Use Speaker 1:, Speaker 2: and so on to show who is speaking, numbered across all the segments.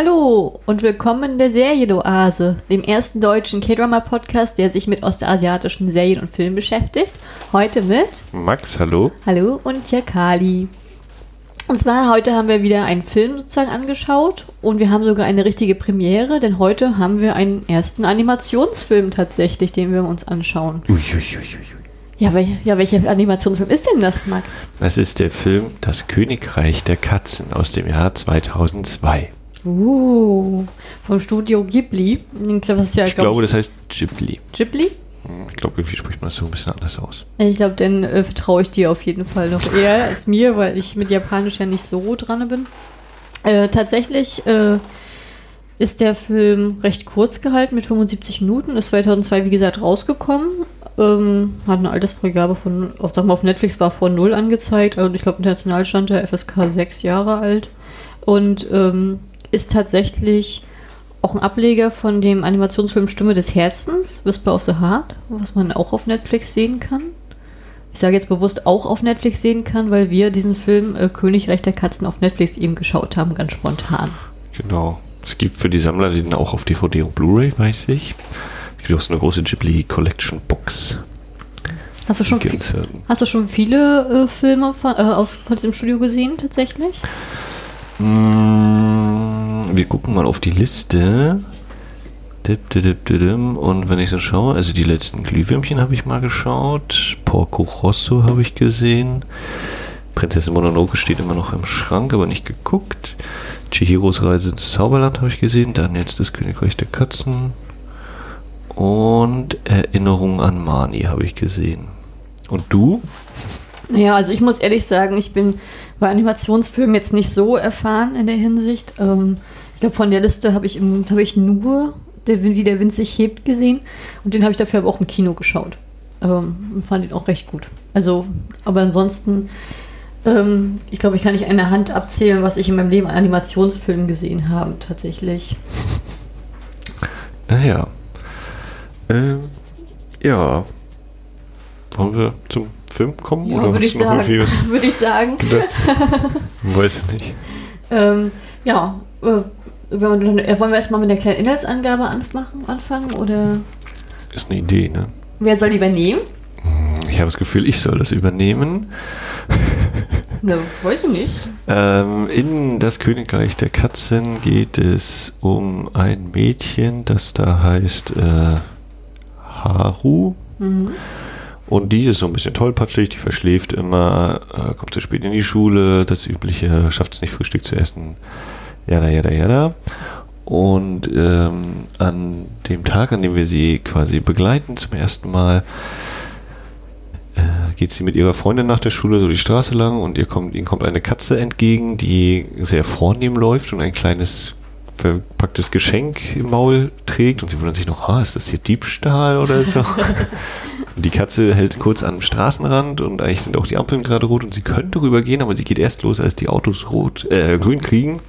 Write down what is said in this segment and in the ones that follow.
Speaker 1: Hallo und willkommen in der Serienoase, dem ersten deutschen K-Drama-Podcast, der sich mit ostasiatischen Serien und Filmen beschäftigt. Heute mit
Speaker 2: Max, hallo.
Speaker 1: Hallo und Jakali. Und zwar heute haben wir wieder einen Film sozusagen angeschaut und wir haben sogar eine richtige Premiere, denn heute haben wir einen ersten Animationsfilm tatsächlich, den wir uns anschauen.
Speaker 2: Uiuiuiui.
Speaker 1: Ja, wel ja welcher Animationsfilm ist denn das, Max?
Speaker 2: Das ist der Film Das Königreich der Katzen aus dem Jahr 2002.
Speaker 1: Uh, vom Studio Ghibli. Ich glaube, das ja,
Speaker 2: Ich
Speaker 1: glaub
Speaker 2: glaube, das heißt Ghibli.
Speaker 1: Ghibli?
Speaker 2: Ich glaube, irgendwie spricht man das so ein bisschen anders aus.
Speaker 1: Ich glaube, dann äh, vertraue ich dir auf jeden Fall noch eher als mir, weil ich mit Japanisch ja nicht so dran bin. Äh, tatsächlich äh, ist der Film recht kurz gehalten mit 75 Minuten, ist 2002 wie gesagt rausgekommen, ähm, hat eine Altersfreigabe von, auf, sag mal, auf Netflix war vor null angezeigt und ich glaube international stand der FSK sechs Jahre alt und ähm, ist tatsächlich auch ein Ableger von dem Animationsfilm Stimme des Herzens, Whisper of the Heart, was man auch auf Netflix sehen kann. Ich sage jetzt bewusst auch auf Netflix sehen kann, weil wir diesen Film äh, Königreich der Katzen auf Netflix eben geschaut haben, ganz spontan.
Speaker 2: Genau. Es gibt für die Sammler den auch auf DVD und Blu-ray, weiß ich. Es gibt auch so eine große Ghibli Collection Box.
Speaker 1: Hast du schon,
Speaker 2: Die
Speaker 1: vi-
Speaker 2: gibt's, ähm,
Speaker 1: hast du schon viele äh, Filme von, äh, aus, von diesem Studio gesehen, tatsächlich?
Speaker 2: Mm, Wir gucken mal auf die Liste. Und wenn ich so schaue, also die letzten Glühwürmchen habe ich mal geschaut. Porco Rosso habe ich gesehen. Prinzessin Mononoke steht immer noch im Schrank, aber nicht geguckt. Chihiros Reise ins Zauberland habe ich gesehen. Dann jetzt das Königreich der Katzen. Und Erinnerung an Mani habe ich gesehen. Und du?
Speaker 1: Ja, also ich muss ehrlich sagen, ich bin bei Animationsfilmen jetzt nicht so erfahren in der Hinsicht. Ähm, ich glaube, von der Liste habe ich, im- habe ich nur der, wie der Wind sich hebt gesehen und den habe ich dafür aber auch im Kino geschaut. Ähm, und fand ihn auch recht gut. Also, aber ansonsten, ähm, ich glaube, ich kann nicht an der Hand abzählen, was ich in meinem Leben an Animationsfilmen gesehen habe, tatsächlich.
Speaker 2: Naja. Ähm, ja. Wollen wir zum Film kommen?
Speaker 1: Ja,
Speaker 2: Oder
Speaker 1: würde ich sagen. Würde ich sagen.
Speaker 2: gedacht? Weiß ich nicht.
Speaker 1: Ähm, ja, äh, äh, wollen wir erstmal mit der kleinen Inhaltsangabe anmachen, anfangen oder
Speaker 2: Ist eine Idee, ne?
Speaker 1: wer soll übernehmen?
Speaker 2: Ich habe das Gefühl, ich soll das übernehmen.
Speaker 1: Ne, weiß ich nicht.
Speaker 2: Ähm, in das Königreich der Katzen geht es um ein Mädchen, das da heißt äh, Haru.
Speaker 1: Mhm.
Speaker 2: Und die ist so ein bisschen tollpatschig, die verschläft immer, äh, kommt zu spät in die Schule, das Übliche, schafft es nicht Frühstück zu essen, jada, jada, jada. Und ähm, an dem Tag, an dem wir sie quasi begleiten zum ersten Mal, äh, geht sie mit ihrer Freundin nach der Schule so die Straße lang und ihr kommt, ihnen kommt eine Katze entgegen, die sehr vornehm läuft und ein kleines verpacktes Geschenk im Maul trägt und sie wundert sich noch, ah, ist das hier Diebstahl oder so? und die Katze hält kurz am Straßenrand und eigentlich sind auch die Ampeln gerade rot und sie könnte rübergehen, aber sie geht erst los, als die Autos rot, äh, grün kriegen.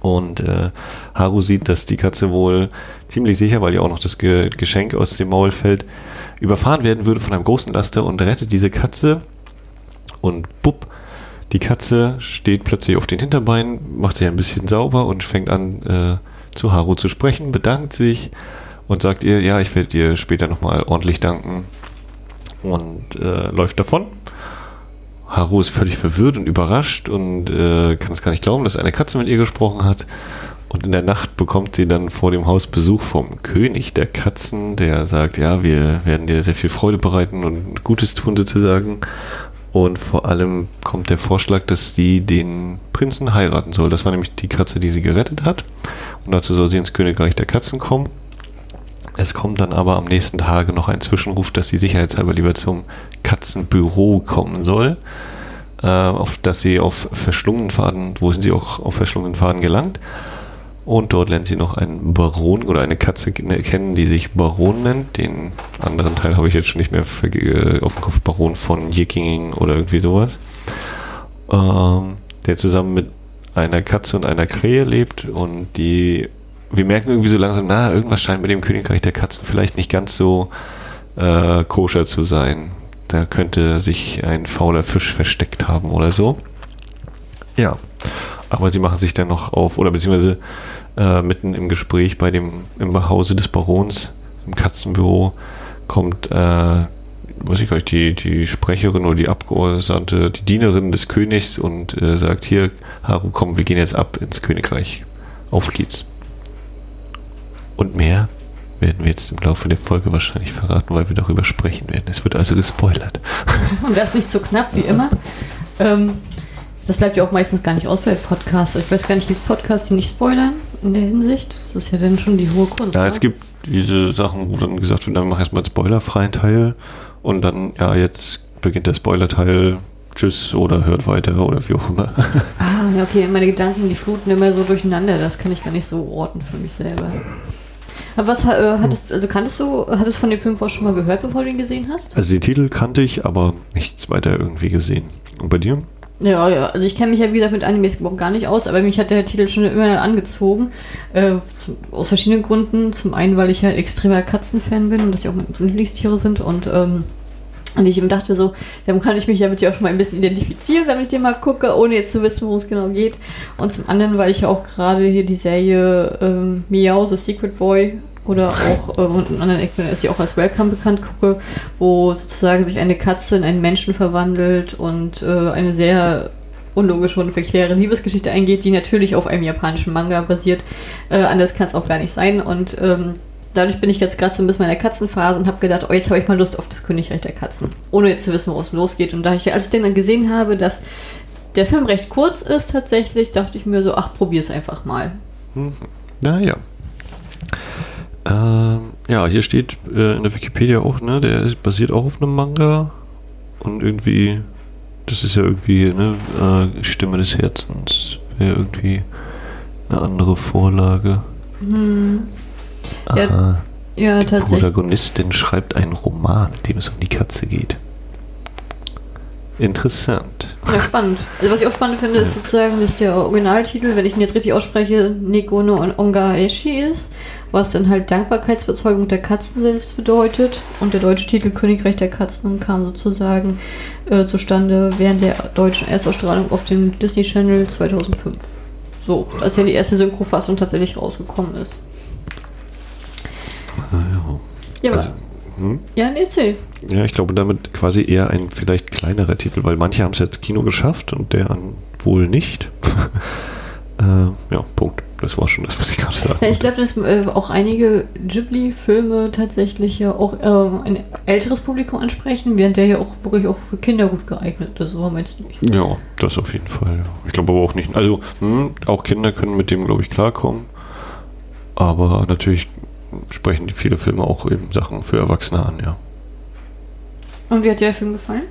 Speaker 2: Und äh, Haru sieht, dass die Katze wohl ziemlich sicher, weil ihr auch noch das Ge Geschenk aus dem Maul fällt, überfahren werden würde von einem großen Laster und rettet diese Katze. Und bupp, die Katze steht plötzlich auf den Hinterbeinen, macht sich ein bisschen sauber und fängt an äh, zu Haru zu sprechen, bedankt sich und sagt ihr, ja, ich werde dir später nochmal ordentlich danken und äh, läuft davon. Haru ist völlig verwirrt und überrascht und äh, kann es gar nicht glauben, dass eine Katze mit ihr gesprochen hat. Und in der Nacht bekommt sie dann vor dem Haus Besuch vom König der Katzen, der sagt, ja, wir werden dir sehr viel Freude bereiten und Gutes tun sozusagen. Und vor allem kommt der Vorschlag, dass sie den Prinzen heiraten soll. Das war nämlich die Katze, die sie gerettet hat. Und dazu soll sie ins Königreich der Katzen kommen. Es kommt dann aber am nächsten Tage noch ein Zwischenruf, dass sie sicherheitshalber lieber zum Katzenbüro kommen soll, äh, auf dass sie auf verschlungenen Faden, wo sind sie auch auf verschlungenen Faden gelangt. Und dort lernt sie noch einen Baron oder eine Katze kennen, die sich Baron nennt. Den anderen Teil habe ich jetzt schon nicht mehr äh, auf dem Kopf. Baron von Yikinging oder irgendwie sowas. Ähm, der zusammen mit einer Katze und einer Krähe lebt und die wir merken irgendwie so langsam, na, irgendwas scheint mit dem Königreich der Katzen vielleicht nicht ganz so äh, koscher zu sein. Da könnte sich ein fauler Fisch versteckt haben oder so. Ja. Aber sie machen sich dann noch auf, oder beziehungsweise äh, mitten im Gespräch bei dem im Hause des Barons im Katzenbüro kommt, äh, weiß ich gar nicht, die, die Sprecherin oder die Abgeordnete, die Dienerin des Königs und äh, sagt, hier, Haru, komm, wir gehen jetzt ab ins Königreich. Auf geht's. Und mehr werden wir jetzt im Laufe der Folge wahrscheinlich verraten, weil wir darüber sprechen werden. Es wird also gespoilert.
Speaker 1: Und das nicht so knapp wie immer. Ähm, das bleibt ja auch meistens gar nicht aus bei Podcasts. Ich weiß gar nicht, gibt es Podcasts, die nicht spoilern in der Hinsicht? Das ist ja dann schon die hohe Kunst.
Speaker 2: Ja,
Speaker 1: oder?
Speaker 2: es gibt diese Sachen, wo dann gesagt wird, dann mach erstmal einen spoilerfreien Teil und dann, ja, jetzt beginnt der Spoiler-Teil. Tschüss oder hört weiter oder wie auch immer.
Speaker 1: Ah, ja, okay. Meine Gedanken, die fluten immer so durcheinander. Das kann ich gar nicht so orten für mich selber. Aber was äh, hattest, also kanntest du, hattest du von dem Film vorher schon mal gehört, bevor du ihn gesehen hast?
Speaker 2: Also den Titel kannte ich, aber nichts weiter irgendwie gesehen. Und bei dir?
Speaker 1: Ja, ja. Also ich kenne mich ja, wie gesagt, mit Animes überhaupt gar nicht aus, aber mich hat der Titel schon immer angezogen. Äh, zum, aus verschiedenen Gründen. Zum einen, weil ich halt extremer Katzenfan bin und das ja auch meine Lieblingstiere sind und ähm, und ich dachte so, dann kann ich mich ja auch schon mal ein bisschen identifizieren, wenn ich den mal gucke, ohne jetzt zu wissen, worum es genau geht. Und zum anderen, weil ich ja auch gerade hier die Serie ähm, Meow, The Secret Boy oder auch äh, und in anderen Ecken ist sie auch als Welcome bekannt gucke, wo sozusagen sich eine Katze in einen Menschen verwandelt und äh, eine sehr unlogische und verquere Liebesgeschichte eingeht, die natürlich auf einem japanischen Manga basiert. Äh, anders kann es auch gar nicht sein. Und ähm, dadurch bin ich jetzt gerade so ein bisschen in der Katzenphase und habe gedacht, oh, jetzt habe ich mal Lust auf das Königreich der Katzen. Ohne jetzt zu wissen, worum es losgeht. Und da ich, als ich den dann gesehen habe, dass der Film recht kurz ist tatsächlich, dachte ich mir so, ach, probier es einfach mal.
Speaker 2: Mhm. Naja. Ähm, ja, hier steht äh, in der Wikipedia auch, ne, der ist, basiert auch auf einem Manga. Und irgendwie, das ist ja irgendwie, ne, äh, Stimme des Herzens, wäre irgendwie eine andere Vorlage.
Speaker 1: Hm. Ja,
Speaker 2: Aha.
Speaker 1: Ja,
Speaker 2: Die
Speaker 1: tatsächlich.
Speaker 2: Protagonistin schreibt einen Roman, in dem es um die Katze geht. Interessant.
Speaker 1: Ja, spannend. Also was ich auch spannend finde, ist sozusagen, dass der Originaltitel, wenn ich ihn jetzt richtig ausspreche, Nekono und Ongaeshi ist, was dann halt Dankbarkeitsbezeugung der Katzen selbst bedeutet. Und der deutsche Titel Königreich der Katzen kam sozusagen äh, zustande während der deutschen Erstausstrahlung auf dem Disney Channel 2005. So, als ja die erste Synchrofassung tatsächlich rausgekommen ist. Ja, aber,
Speaker 2: Also, hm?
Speaker 1: ja, nee, erzähl.
Speaker 2: Ja, ich glaube damit quasi eher ein vielleicht kleinerer Titel, weil manche haben es jetzt Kino geschafft und der an wohl nicht. äh, ja, Punkt. Das war schon das, was ich gerade sagen
Speaker 1: Ja, ich glaube, dass äh, auch einige Ghibli-Filme tatsächlich ja auch äh, ein älteres Publikum ansprechen, während der ja auch wirklich auch für Kinder gut geeignet ist. So meinst du nicht?
Speaker 2: Ja, das auf jeden Fall. Ja. Ich glaube aber auch nicht. Also, hm, auch Kinder können mit dem, glaube ich, klarkommen. Aber natürlich sprechen die viele Filme auch eben Sachen für Erwachsene an, ja.
Speaker 1: Und wie hat dir der Film gefallen?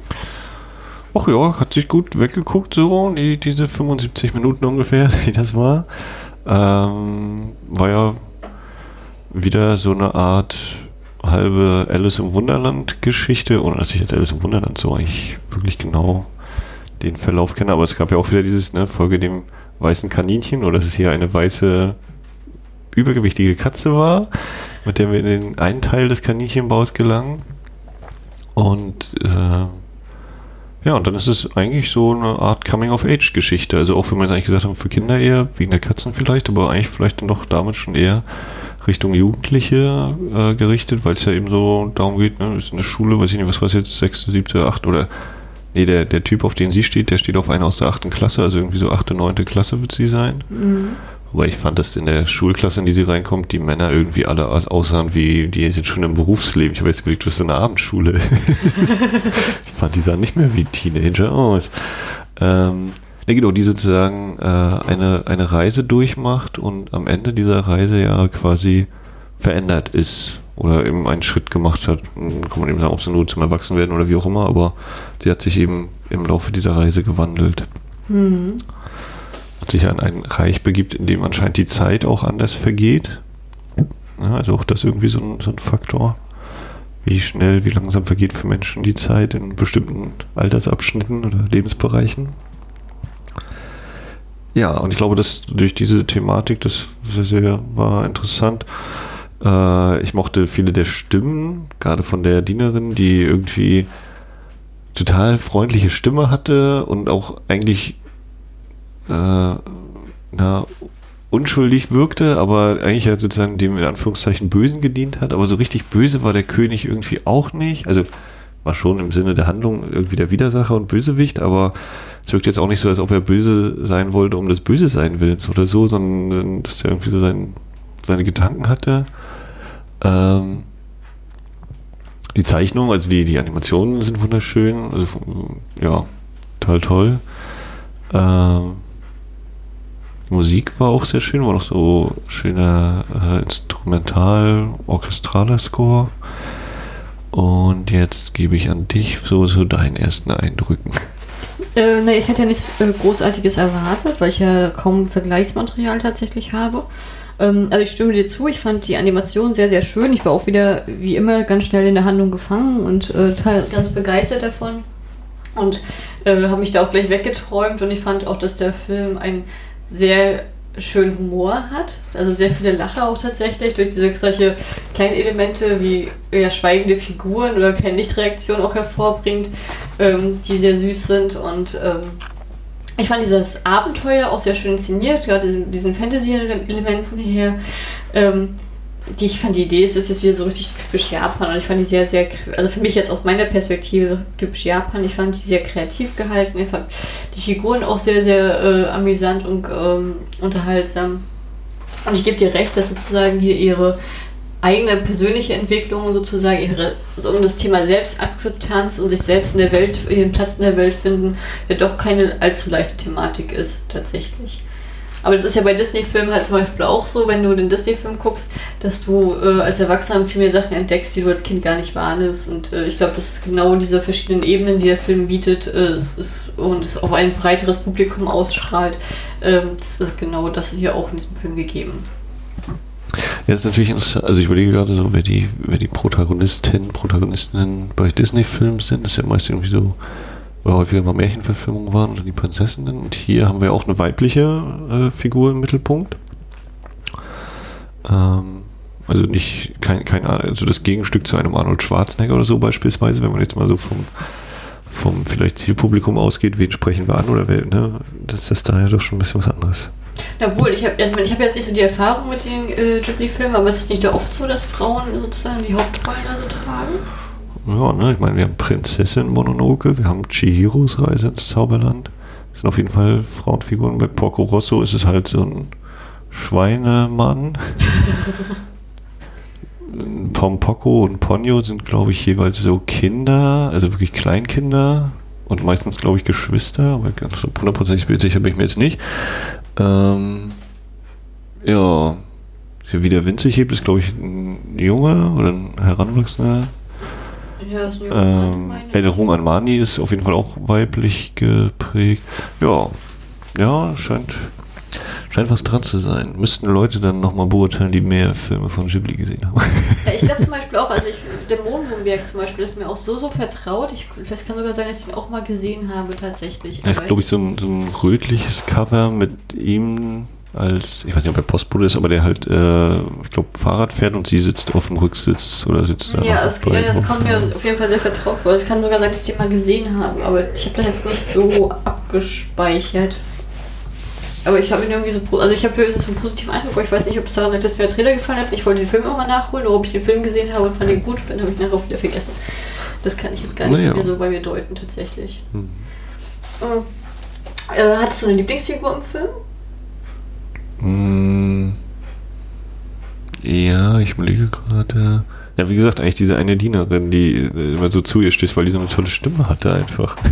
Speaker 2: Ach ja, hat sich gut weggeguckt, so, die, diese 75 Minuten ungefähr, die das war. Ähm, war ja wieder so eine Art halbe Alice im Wunderland Geschichte, ohne dass ich jetzt Alice im Wunderland so eigentlich wirklich genau den Verlauf kenne, aber es gab ja auch wieder dieses, ne, Folge dem weißen Kaninchen, oder es hier eine weiße übergewichtige Katze war, mit der wir in den einen Teil des Kaninchenbaus gelangen. Und äh, ja, und dann ist es eigentlich so eine Art Coming-of-Age-Geschichte. Also auch wenn wir jetzt eigentlich gesagt haben, für Kinder eher, wegen der Katzen vielleicht, aber eigentlich vielleicht dann doch damit schon eher Richtung Jugendliche äh, gerichtet, weil es ja eben so darum geht, ne, ist eine Schule, weiß ich nicht, was war es jetzt, sechste, siebte, achte oder nee, der, der Typ, auf den sie steht, der steht auf einer aus der achten Klasse, also irgendwie so achte, neunte Klasse wird sie sein.
Speaker 1: Mhm.
Speaker 2: Wobei ich fand, dass in der Schulklasse, in die sie reinkommt, die Männer irgendwie alle aus- aussahen wie, die sind schon im Berufsleben. Ich habe jetzt überlegt, du bist in der Abendschule. ich fand, die sahen nicht mehr wie Teenager aus. Ähm, ne, genau, die sozusagen äh, eine, eine Reise durchmacht und am Ende dieser Reise ja quasi verändert ist oder eben einen Schritt gemacht hat. Hm, Kann man eben sagen, ob sie nur zum Erwachsenwerden oder wie auch immer, aber sie hat sich eben im Laufe dieser Reise gewandelt
Speaker 1: Mhm.
Speaker 2: Sich an ein Reich begibt, in dem anscheinend die Zeit auch anders vergeht. Ja, also auch das irgendwie so ein, so ein Faktor. Wie schnell, wie langsam vergeht für Menschen die Zeit in bestimmten Altersabschnitten oder Lebensbereichen. Ja, und ich glaube, dass durch diese Thematik, das sehr, sehr war interessant. Äh, ich mochte viele der Stimmen, gerade von der Dienerin, die irgendwie total freundliche Stimme hatte und auch eigentlich na, unschuldig wirkte, aber eigentlich ja sozusagen dem in Anführungszeichen Bösen gedient hat. Aber so richtig böse war der König irgendwie auch nicht. Also war schon im Sinne der Handlung irgendwie der Widersacher und Bösewicht, aber es wirkt jetzt auch nicht so, als ob er böse sein wollte, um des Böse sein Willens oder so, sondern dass er irgendwie so sein, seine Gedanken hatte. Ähm, die Zeichnung, also die, die Animationen sind wunderschön, also ja, total toll. Ähm, die Musik war auch sehr schön, war noch so schöner äh, Instrumental, orchestraler Score. Und jetzt gebe ich an dich so so deinen ersten Eindrücken.
Speaker 1: Äh, ne, ich hätte ja nichts äh, Großartiges erwartet, weil ich ja kaum Vergleichsmaterial tatsächlich habe. Ähm, also ich stimme dir zu, ich fand die Animation sehr, sehr schön. Ich war auch wieder, wie immer, ganz schnell in der Handlung gefangen und äh, ganz begeistert davon. Und äh, habe mich da auch gleich weggeträumt und ich fand auch, dass der Film ein sehr schönen Humor hat. Also sehr viele Lacher auch tatsächlich durch diese solche kleinen Elemente wie ja, schweigende Figuren oder keine Lichtreaktion auch hervorbringt, ähm, die sehr süß sind. Und ähm, ich fand dieses Abenteuer auch sehr schön inszeniert, gerade diesen, Fantasy-Elementen her. Ähm, die, ich fand die Idee, es ist jetzt wieder so richtig typisch Japan und ich fand die sehr, sehr, also für mich jetzt aus meiner Perspektive typisch Japan, ich fand die sehr kreativ gehalten, ich fand die Figuren auch sehr, sehr äh, amüsant und ähm, unterhaltsam. Und ich gebe dir recht, dass sozusagen hier ihre eigene persönliche Entwicklung sozusagen ihre, um das Thema Selbstakzeptanz und sich selbst in der Welt, ihren Platz in der Welt finden, ja doch keine allzu leichte Thematik ist tatsächlich. Aber das ist ja bei Disney-Filmen halt zum Beispiel auch so, wenn du den Disney-Film guckst, dass du äh, als Erwachsener viel mehr Sachen entdeckst, die du als Kind gar nicht wahrnimmst. Und äh, ich glaube, das ist genau diese verschiedenen Ebenen, die der Film bietet äh, es ist, und es auf ein breiteres Publikum ausstrahlt. Ähm, das ist genau das hier auch in diesem Film gegeben.
Speaker 2: Ja, das ist natürlich interessant. Also ich überlege gerade so, wer die, wer die Protagonistinnen, Protagonistinnen bei Disney-Filmen sind. Das ist ja meist irgendwie so oder häufiger mal Märchenverfilmungen waren oder die Prinzessinnen. Und hier haben wir auch eine weibliche äh, Figur im Mittelpunkt. Ähm, also nicht kein, kein also das Gegenstück zu einem Arnold Schwarzenegger oder so beispielsweise, wenn man jetzt mal so vom, vom vielleicht Zielpublikum ausgeht, wen sprechen wir an oder wer, ne? Das ist daher doch schon ein bisschen was anderes.
Speaker 1: Obwohl, ich habe ich hab jetzt nicht so die Erfahrung mit den äh, Ghibli-Filmen, aber es ist nicht oft so, dass Frauen sozusagen die Hauptrollen also tragen?
Speaker 2: Ja, ne, ich meine, wir haben Prinzessin Mononoke, wir haben Chihiros Reise ins Zauberland. Das sind auf jeden Fall Frauenfiguren. Bei Porco Rosso ist es halt so ein Schweinemann. Pompoko und Ponyo sind, glaube ich, jeweils so Kinder, also wirklich Kleinkinder und meistens, glaube ich, Geschwister, aber ganz hundertprozentig sicher bin ich mir jetzt nicht. Ähm, ja, wie der Wind sich hebt, ist, glaube ich, ein Junge oder ein Heranwachsender. Ja, ist ähm, Erinnerung an Mani ist auf jeden Fall auch weiblich geprägt. Ja, ja, scheint, scheint was dran zu sein. Müssten Leute dann nochmal beurteilen, die mehr Filme von Ghibli gesehen haben.
Speaker 1: Ja, ich glaube zum Beispiel auch, also ich, der Mondwurmberg zum Beispiel ist mir auch so, so vertraut. Ich, das kann sogar sein, dass ich ihn auch mal gesehen habe, tatsächlich.
Speaker 2: Das ist, glaube ich, so ein, so ein rötliches Cover mit ihm als, ich weiß nicht, ob er Postbote ist, aber der halt, äh, ich glaube, Fahrrad fährt und sie sitzt auf dem Rücksitz oder sitzt da.
Speaker 1: Ja, das, ja, das kommt mir auf jeden Fall sehr vertraut vor. Es kann sogar sein, dass ich den mal gesehen habe, aber ich habe das jetzt nicht so abgespeichert. Aber ich habe ihn irgendwie so, also ich habe höchstens einen positiven Eindruck, aber ich weiß nicht, ob es daran liegt, dass mir der Trailer gefallen hat. Ich wollte den Film immer nachholen, oder ob ich den Film gesehen habe und fand ihn gut, dann habe ich nachher auch wieder vergessen. Das kann ich jetzt gar nicht naja. mehr so bei mir deuten, tatsächlich. Hm. Äh, hattest du eine Lieblingsfigur im Film?
Speaker 2: Hm. Ja, ich überlege gerade. Ja, wie gesagt, eigentlich diese eine Dienerin, die immer so zu ihr stößt, weil die so eine tolle Stimme hatte einfach.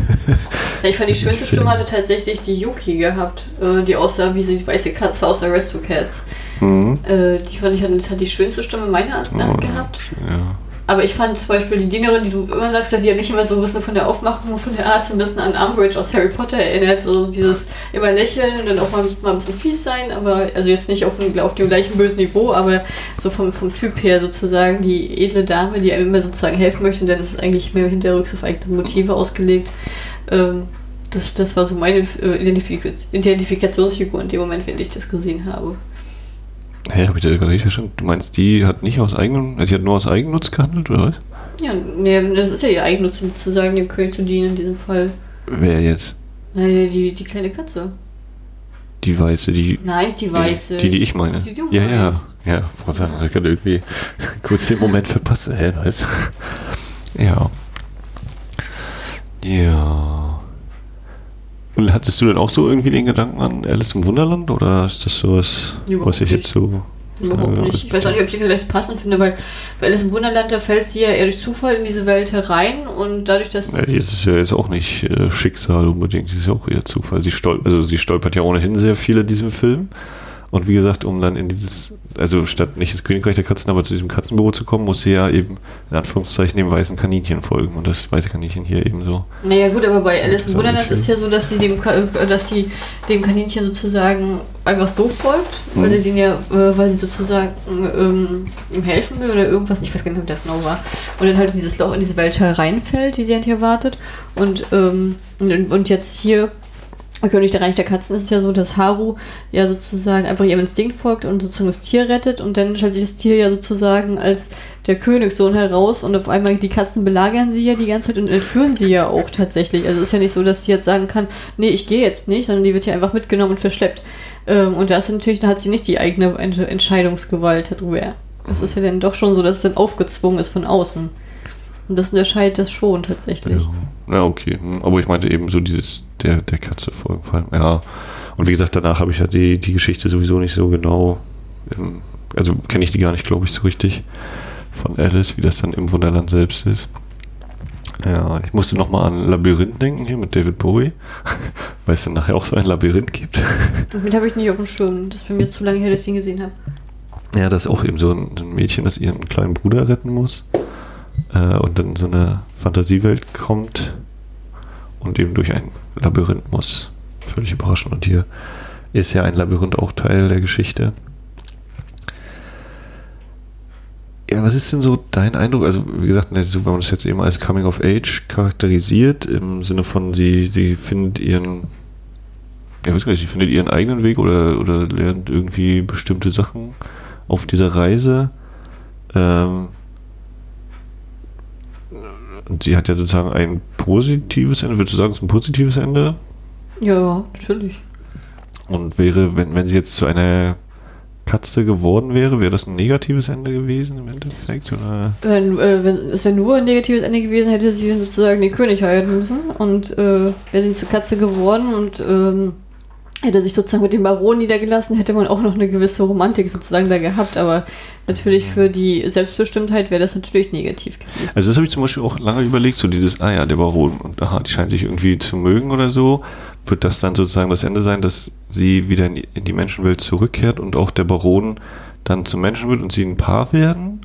Speaker 1: Ja, ich fand die schönste Stimme hatte tatsächlich die Yuki gehabt, äh, die aussah wie die weiße Katze aus Aristocats. Mhm. Äh, die fand ich hat die schönste Stimme meiner Ansicht nach oh, gehabt. Ja. Aber ich fand zum Beispiel die Dienerin, die du immer sagst, die hat mich immer so ein bisschen von der Aufmachung von der Art so ein bisschen an Umbridge aus Harry Potter erinnert. So dieses immer lächeln und dann auch mal, mal ein bisschen fies sein, aber also jetzt nicht auf, auf dem gleichen bösen Niveau, aber so vom, vom Typ her sozusagen die edle Dame, die einem immer sozusagen helfen möchte und dann ist es eigentlich mehr hinterrücks auf eigene Motive ausgelegt. Ähm, das, das war so meine äh, Identifikationsfigur in dem Moment, wenn ich das gesehen habe.
Speaker 2: Hä, hey, habe ich das gerade richtig verstanden? Du meinst, die hat nicht aus eigenem, also die hat nur aus Eigennutz gehandelt, oder was?
Speaker 1: Ja, nee, das ist ja ihr Eigennutz, sozusagen dem König zu dienen in diesem Fall.
Speaker 2: Wer jetzt?
Speaker 1: Naja, die, die kleine Katze.
Speaker 2: die weiße, die.
Speaker 1: Nein, die weiße.
Speaker 2: Die, die ich meine.
Speaker 1: Die du
Speaker 2: ja, ja.
Speaker 1: meinst.
Speaker 2: Ja, Frau sagen, ich kann irgendwie kurz den Moment verpassen. Hä, was? Ja. Ja. Und hattest du denn auch so irgendwie den Gedanken an Alice im Wunderland oder ist das sowas,
Speaker 1: Überhaupt
Speaker 2: was ich
Speaker 1: nicht.
Speaker 2: jetzt so.
Speaker 1: Überhaupt nicht. Ich weiß auch nicht, ob ich die vielleicht passend finde, weil bei Alice im Wunderland, da fällt sie ja eher durch Zufall in diese Welt herein und dadurch, dass.
Speaker 2: Ja, das ist ja jetzt auch nicht äh, Schicksal unbedingt, das ist ja auch eher Zufall. Sie stolpert, also sie stolpert ja ohnehin sehr viel in diesem Film. Und wie gesagt, um dann in dieses, also statt nicht ins Königreich der Katzen, aber zu diesem Katzenbüro zu kommen, muss sie ja eben in Anführungszeichen dem weißen Kaninchen folgen. Und das weiße Kaninchen hier eben so.
Speaker 1: Naja gut, aber bei Alice im
Speaker 2: So
Speaker 1: Wunderland ist ja so, dass sie dem äh, dass sie dem Kaninchen sozusagen einfach so folgt, weil
Speaker 2: Mhm.
Speaker 1: sie den ja, äh, weil sie sozusagen ähm, ihm helfen will oder irgendwas, ich weiß gar nicht, wie das genau war. Und dann halt in dieses Loch, in diese Welt hereinfällt, die sie halt hier wartet. Und, ähm, und, jetzt hier König der Reich der Katzen ist es ja so, dass Haru ja sozusagen einfach ihrem Instinkt folgt und sozusagen das Tier rettet und dann stellt sich das Tier ja sozusagen als der Königssohn heraus und auf einmal die Katzen belagern sie ja die ganze Zeit und entführen sie ja auch tatsächlich. Also es ist ja nicht so, dass sie jetzt sagen kann, nee, ich gehe jetzt nicht, sondern die wird ja einfach mitgenommen und verschleppt. Ähm, und da ist natürlich, da hat sie nicht die eigene Ent Entscheidungsgewalt darüber. Das ist ja dann doch schon so, dass es dann aufgezwungen ist von außen. Und das unterscheidet das schon tatsächlich.
Speaker 2: Ja, ja okay. Hm, Aber ich meinte eben so dieses, der, der Katze folgen. vor allem. Ja. Und wie gesagt, danach habe ich ja die, die Geschichte sowieso nicht so genau. ähm, Also kenne ich die gar nicht, glaube ich, so richtig von Alice, wie das dann im Wunderland selbst ist. Ja, ich musste nochmal an Labyrinth denken hier mit David Bowie, weil es dann nachher auch so ein Labyrinth gibt.
Speaker 1: Damit habe ich nicht auf dem Schirm. Das ist bei mir zu lange her, dass ich ihn gesehen habe.
Speaker 2: Ja, das ist auch eben so ein Mädchen, das ihren kleinen Bruder retten muss äh, und dann in so eine Fantasiewelt kommt und eben durch ein Labyrinth muss. Völlig überraschend. Und hier ist ja ein Labyrinth auch Teil der Geschichte. Ja, was ist denn so dein Eindruck? Also, wie gesagt, ne, wenn man das jetzt eben als Coming of Age charakterisiert, im Sinne von, sie, sie findet ihren, ja, weiß gar nicht, sie findet ihren eigenen Weg oder, oder lernt irgendwie bestimmte Sachen auf dieser Reise. Ähm, und sie hat ja sozusagen ein positives Ende. Würdest du sagen, es ist ein positives Ende?
Speaker 1: Ja, natürlich.
Speaker 2: Und wäre, wenn, wenn sie jetzt zu einer Katze geworden wäre, wäre das ein negatives Ende gewesen im Endeffekt? Oder?
Speaker 1: Wenn, äh, wenn es ja nur ein negatives Ende gewesen, hätte sie sozusagen den König heiraten müssen. Und äh, wäre sie zur Katze geworden und ähm, hätte sich sozusagen mit dem Baron niedergelassen, hätte man auch noch eine gewisse Romantik sozusagen da gehabt. Aber natürlich für die Selbstbestimmtheit wäre das natürlich negativ gewesen.
Speaker 2: Also das habe ich zum Beispiel auch lange überlegt, so dieses, ah ja, der Baron, und aha, die scheinen sich irgendwie zu mögen oder so. Wird das dann sozusagen das Ende sein, dass sie wieder in die, in die Menschenwelt zurückkehrt und auch der Baron dann zum Menschen wird und sie ein Paar werden?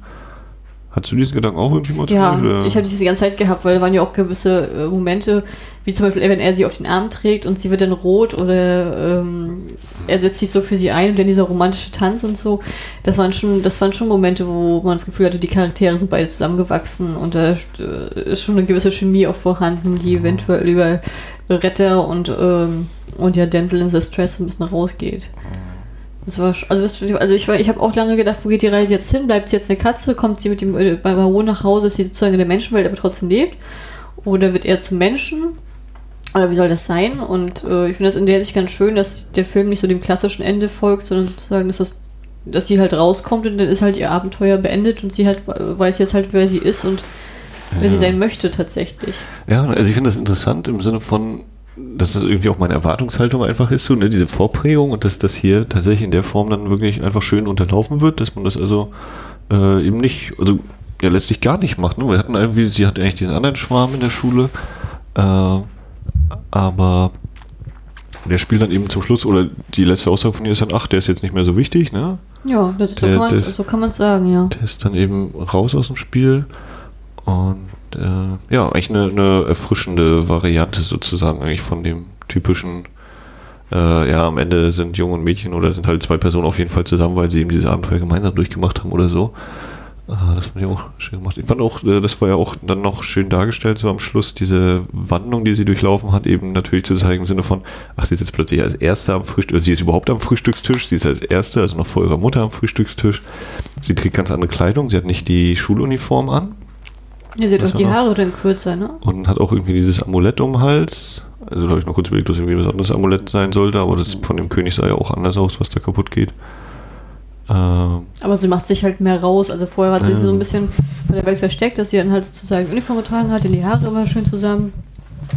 Speaker 2: Hast du diesen Gedanken auch irgendwie mal
Speaker 1: Ja,
Speaker 2: oder?
Speaker 1: ich habe das die ganze Zeit gehabt, weil da waren ja auch gewisse äh, Momente, wie zum Beispiel, wenn er sie auf den Arm trägt und sie wird dann rot oder ähm, er setzt sich so für sie ein und dann dieser romantische Tanz und so. Das waren schon, das waren schon Momente, wo man das Gefühl hatte, die Charaktere sind beide zusammengewachsen und da äh, ist schon eine gewisse Chemie auch vorhanden, die eventuell über Retter und, ähm, und ja Dental in the Stress so ein bisschen rausgeht. Das war, also, das, also ich, war- ich habe auch lange gedacht, wo geht die Reise jetzt hin? Bleibt sie jetzt eine Katze? Kommt sie mit dem äh, Baron nach Hause? Ist sie sozusagen in der Menschenwelt, aber trotzdem lebt? Oder wird er zum Menschen? Oder wie soll das sein? Und äh, ich finde das in der Hinsicht ganz schön, dass der Film nicht so dem klassischen Ende folgt, sondern sozusagen, dass das dass sie halt rauskommt und dann ist halt ihr Abenteuer beendet und sie halt äh, weiß jetzt halt, wer sie ist und wer sie sein möchte tatsächlich.
Speaker 2: Ja, also ich finde das interessant im Sinne von, dass es irgendwie auch meine Erwartungshaltung einfach ist, so, ne, diese Vorprägung und dass das hier tatsächlich in der Form dann wirklich einfach schön unterlaufen wird, dass man das also äh, eben nicht, also ja letztlich gar nicht macht. Ne? Wir hatten irgendwie, sie hatte eigentlich diesen anderen Schwarm in der Schule, äh, aber der spielt dann eben zum Schluss, oder die letzte Aussage von ihr ist dann, ach, der ist jetzt nicht mehr so wichtig, ne?
Speaker 1: Ja, das,
Speaker 2: der-
Speaker 1: so kann man es sagen, ja.
Speaker 2: Der ist dann eben raus aus dem Spiel. Und äh, ja, eigentlich eine, eine erfrischende Variante sozusagen eigentlich von dem typischen, äh, ja, am Ende sind Junge und Mädchen oder sind halt zwei Personen auf jeden Fall zusammen, weil sie eben dieses Abenteuer gemeinsam durchgemacht haben oder so. Äh, das fand ich auch schön gemacht. Ich fand auch, äh, das war ja auch dann noch schön dargestellt, so am Schluss, diese Wandlung, die sie durchlaufen hat, eben natürlich zu zeigen im Sinne von, ach, sie ist jetzt plötzlich als Erste am Frühstück, sie ist überhaupt am Frühstückstisch, sie ist als Erste, also noch vor ihrer Mutter am Frühstückstisch. Sie trägt ganz andere Kleidung, sie hat nicht die Schuluniform an
Speaker 1: Ja, sie hat auch die
Speaker 2: war noch?
Speaker 1: Haare dann kürzer, ne?
Speaker 2: und hat auch irgendwie dieses Amulett um den Hals Also da habe ich noch kurz überlegt, dass irgendwie ein besonderes Amulett sein sollte, aber das von dem König sah ja auch anders aus, was da kaputt geht.
Speaker 1: Ähm, aber sie macht sich halt mehr raus. Also vorher hat sie sich so ein bisschen von der Welt versteckt, dass sie dann halt sozusagen Uniform getragen hat, in die Haare immer schön zusammen.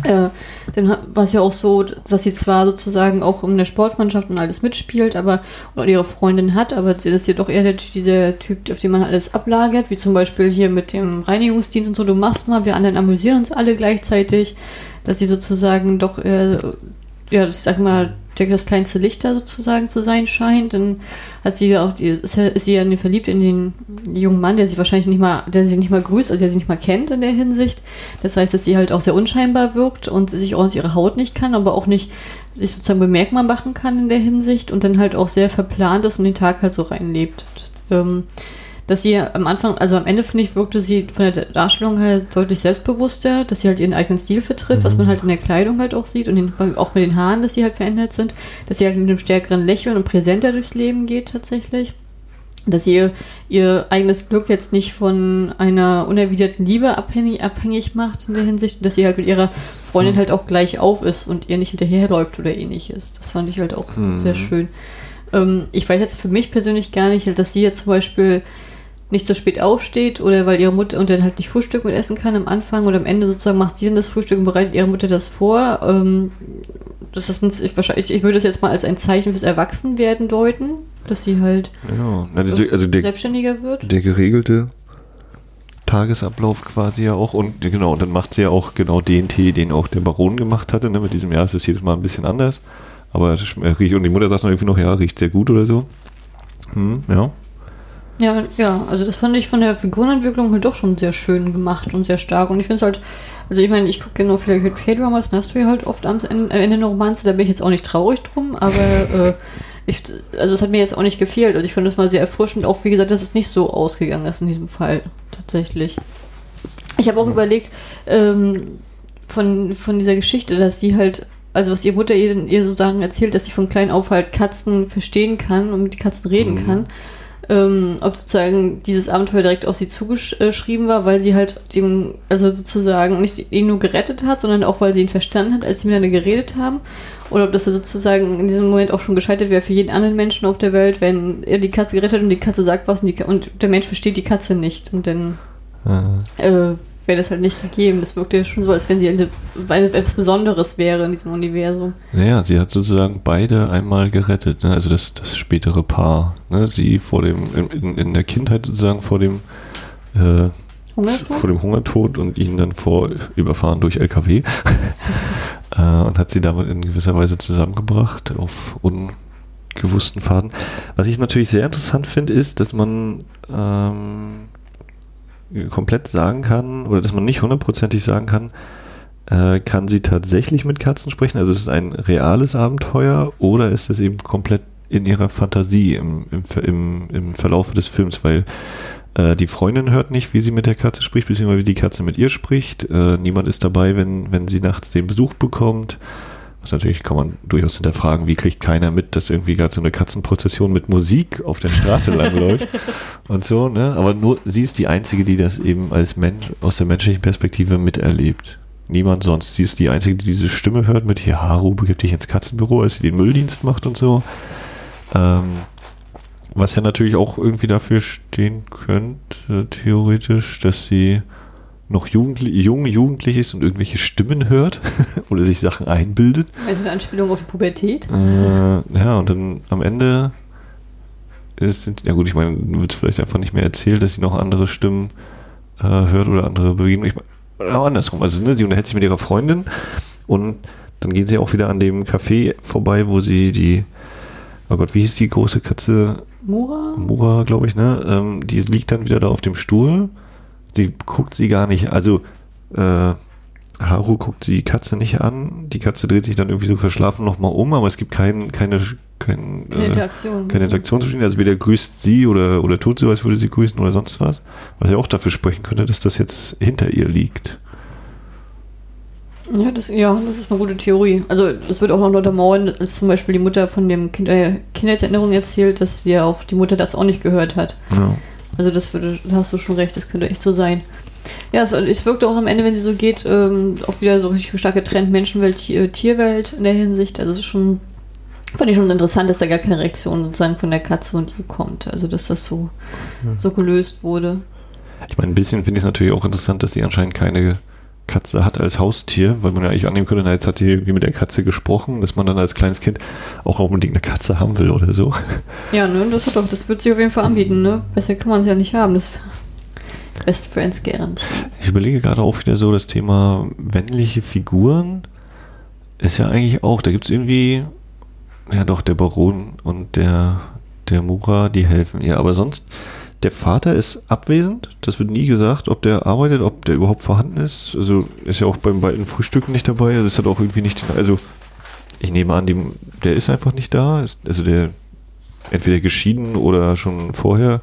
Speaker 1: Äh, dann war es ja auch so, dass sie zwar sozusagen auch in der Sportmannschaft und alles mitspielt, aber oder ihre Freundin hat, aber sie ist ja doch eher der, dieser Typ, auf den man alles ablagert, wie zum Beispiel hier mit dem Reinigungsdienst und so. Du machst mal, wir anderen amüsieren uns alle gleichzeitig, dass sie sozusagen doch, äh, ja, ich sag mal, das kleinste Licht da sozusagen zu sein scheint. Dann hat sie auch, die, ist, sie ja verliebt in den jungen Mann, der sie wahrscheinlich nicht mal, der sie nicht mal grüßt, also der sie nicht mal kennt in der Hinsicht. Das heißt, dass sie halt auch sehr unscheinbar wirkt und sich auch ihre Haut nicht kann, aber auch nicht sich sozusagen bemerkbar machen kann in der Hinsicht und dann halt auch sehr verplant ist und den Tag halt so reinlebt. Ähm, dass sie am Anfang, also am Ende finde ich, wirkte sie von der Darstellung halt deutlich selbstbewusster, dass sie halt ihren eigenen Stil vertritt, mhm. was man halt in der Kleidung halt auch sieht und den, auch mit den Haaren, dass sie halt verändert sind, dass sie halt mit einem stärkeren Lächeln und präsenter durchs Leben geht tatsächlich. Dass sie ihr, ihr eigenes Glück jetzt nicht von einer unerwiderten Liebe abhängig, abhängig macht in der Hinsicht, dass sie halt mit ihrer Freundin mhm. halt auch gleich auf ist und ihr nicht hinterherläuft oder ähnliches. Das fand ich halt auch mhm. sehr schön. Ähm, ich weiß jetzt für mich persönlich gar nicht, dass sie jetzt zum Beispiel nicht so spät aufsteht oder weil ihre Mutter und dann halt nicht Frühstück mit essen kann am Anfang oder am Ende sozusagen macht sie dann das Frühstück und bereitet ihre Mutter das vor. Ähm, das ist ein, ich, wahrscheinlich, ich würde das jetzt mal als ein Zeichen fürs Erwachsenwerden deuten, dass sie halt
Speaker 2: ja, also, also der,
Speaker 1: selbstständiger wird.
Speaker 2: Der geregelte Tagesablauf quasi ja auch und genau, und dann macht sie ja auch genau den Tee, den auch der Baron gemacht hatte, ne? mit diesem Jahr ist es jedes Mal ein bisschen anders, aber riecht, und die Mutter sagt dann irgendwie noch, ja, riecht sehr gut oder so. Hm, ja,
Speaker 1: ja, ja, also das fand ich von der Figurenentwicklung halt doch schon sehr schön gemacht und sehr stark. Und ich finde es halt, also ich meine, ich gucke genau viele K-Dramas, dann hast du ja halt oft am Ende, eine Romanze, da bin ich jetzt auch nicht traurig drum, aber äh, ich, also es hat mir jetzt auch nicht gefehlt. Und ich fand das mal sehr erfrischend, auch wie gesagt, dass es nicht so ausgegangen ist in diesem Fall tatsächlich. Ich habe auch überlegt, ähm, von, von dieser Geschichte, dass sie halt also was ihr Mutter ihr, ihr sozusagen erzählt, dass sie von klein auf halt Katzen verstehen kann und mit Katzen reden mhm. kann ähm, ob sozusagen dieses Abenteuer direkt auf sie zugeschrieben war, weil sie halt dem, also sozusagen nicht ihn nur gerettet hat, sondern auch weil sie ihn verstanden hat, als sie miteinander geredet haben. Oder ob das sozusagen in diesem Moment auch schon gescheitert wäre für jeden anderen Menschen auf der Welt, wenn er die Katze gerettet hat und die Katze sagt was und, die, und der Mensch versteht die Katze nicht. Und dann äh, wäre das halt nicht gegeben. Das wirkt ja schon so, als wenn sie eine, etwas Besonderes wäre in diesem Universum.
Speaker 2: Naja, sie hat sozusagen beide einmal gerettet, ne? also das, das spätere Paar. Ne? Sie vor dem, in, in der Kindheit sozusagen vor dem äh, Hungertod? vor dem Hungertod und ihn dann vor überfahren durch LKW. äh, und hat sie damit in gewisser Weise zusammengebracht auf ungewussten Faden. Was ich natürlich sehr interessant finde, ist, dass man ähm, komplett sagen kann, oder dass man nicht hundertprozentig sagen kann, äh, kann sie tatsächlich mit Katzen sprechen? Also ist es ein reales Abenteuer oder ist es eben komplett in ihrer Fantasie im, im, im, im Verlauf des Films? Weil äh, die Freundin hört nicht, wie sie mit der Katze spricht, beziehungsweise wie die Katze mit ihr spricht. Äh, niemand ist dabei, wenn, wenn sie nachts den Besuch bekommt. Was natürlich kann man durchaus hinterfragen, wie kriegt keiner mit, dass irgendwie gerade so eine Katzenprozession mit Musik auf der Straße langläuft und so, ne? Aber nur sie ist die Einzige, die das eben als Mensch aus der menschlichen Perspektive miterlebt. Niemand sonst. Sie ist die Einzige, die diese Stimme hört mit hier, Haru begib dich ins Katzenbüro, als sie den Mülldienst macht und so. Ähm, was ja natürlich auch irgendwie dafür stehen könnte, theoretisch, dass sie noch jugendlich, jung, jugendlich ist und irgendwelche Stimmen hört oder sich Sachen einbildet.
Speaker 1: Also eine Anspielung auf die Pubertät.
Speaker 2: Äh, ja, und dann am Ende ist, ja gut, ich meine, wird es vielleicht einfach nicht mehr erzählt, dass sie noch andere Stimmen äh, hört oder andere Bewegungen. Ich meine, auch andersrum. Also ne, sie unterhält sich mit ihrer Freundin und dann gehen sie auch wieder an dem Café vorbei, wo sie die, oh Gott, wie hieß die große Katze?
Speaker 1: Mura?
Speaker 2: Mura, glaube ich, ne? Ähm, die liegt dann wieder da auf dem Stuhl sie guckt sie gar nicht, also äh, Haru guckt die Katze nicht an, die Katze dreht sich dann irgendwie so verschlafen nochmal um, aber es gibt kein, keine, kein,
Speaker 1: äh, Interaktion.
Speaker 2: keine Interaktion zwischen ihnen, also weder grüßt sie oder, oder tut sie, als würde sie grüßen oder sonst was, was ja auch dafür sprechen könnte, dass das jetzt hinter ihr liegt.
Speaker 1: Ja, das, ja, das ist eine gute Theorie. Also es wird auch noch untermauern, dass zum Beispiel die Mutter von dem kind, äh, Kindheitserinnerung erzählt, dass ja auch die Mutter das auch nicht gehört hat. Ja. Also das würde, da hast du schon recht, das könnte echt so sein. Ja, es, es wirkt auch am Ende, wenn sie so geht, ähm, auch wieder so richtig stark getrennt Menschenwelt, Tierwelt in der Hinsicht. Also es ist schon, fand ich schon interessant, dass da gar keine Reaktion sozusagen von der Katze und ihr kommt. Also dass das so, ja. so gelöst wurde.
Speaker 2: Ich meine, ein bisschen finde ich es natürlich auch interessant, dass sie anscheinend keine Katze hat als Haustier, weil man ja eigentlich annehmen könnte, na, jetzt hat sie irgendwie mit der Katze gesprochen, dass man dann als kleines Kind auch unbedingt eine Katze haben will oder so.
Speaker 1: Ja, ne, das hat doch, das wird sich auf jeden Fall anbieten, ne? Besser kann man es ja nicht haben. Das Best Friends Garantie.
Speaker 2: Ich überlege gerade auch wieder so, das Thema männliche Figuren ist ja eigentlich auch, da gibt es irgendwie, ja doch, der Baron und der, der Mura, die helfen ihr, aber sonst der Vater ist abwesend. Das wird nie gesagt, ob der arbeitet, ob der überhaupt vorhanden ist. Also ist ja auch beim beiden Frühstücken nicht dabei. Also ist halt auch irgendwie nicht. Also ich nehme an, die, der ist einfach nicht da. Ist, also der entweder geschieden oder schon vorher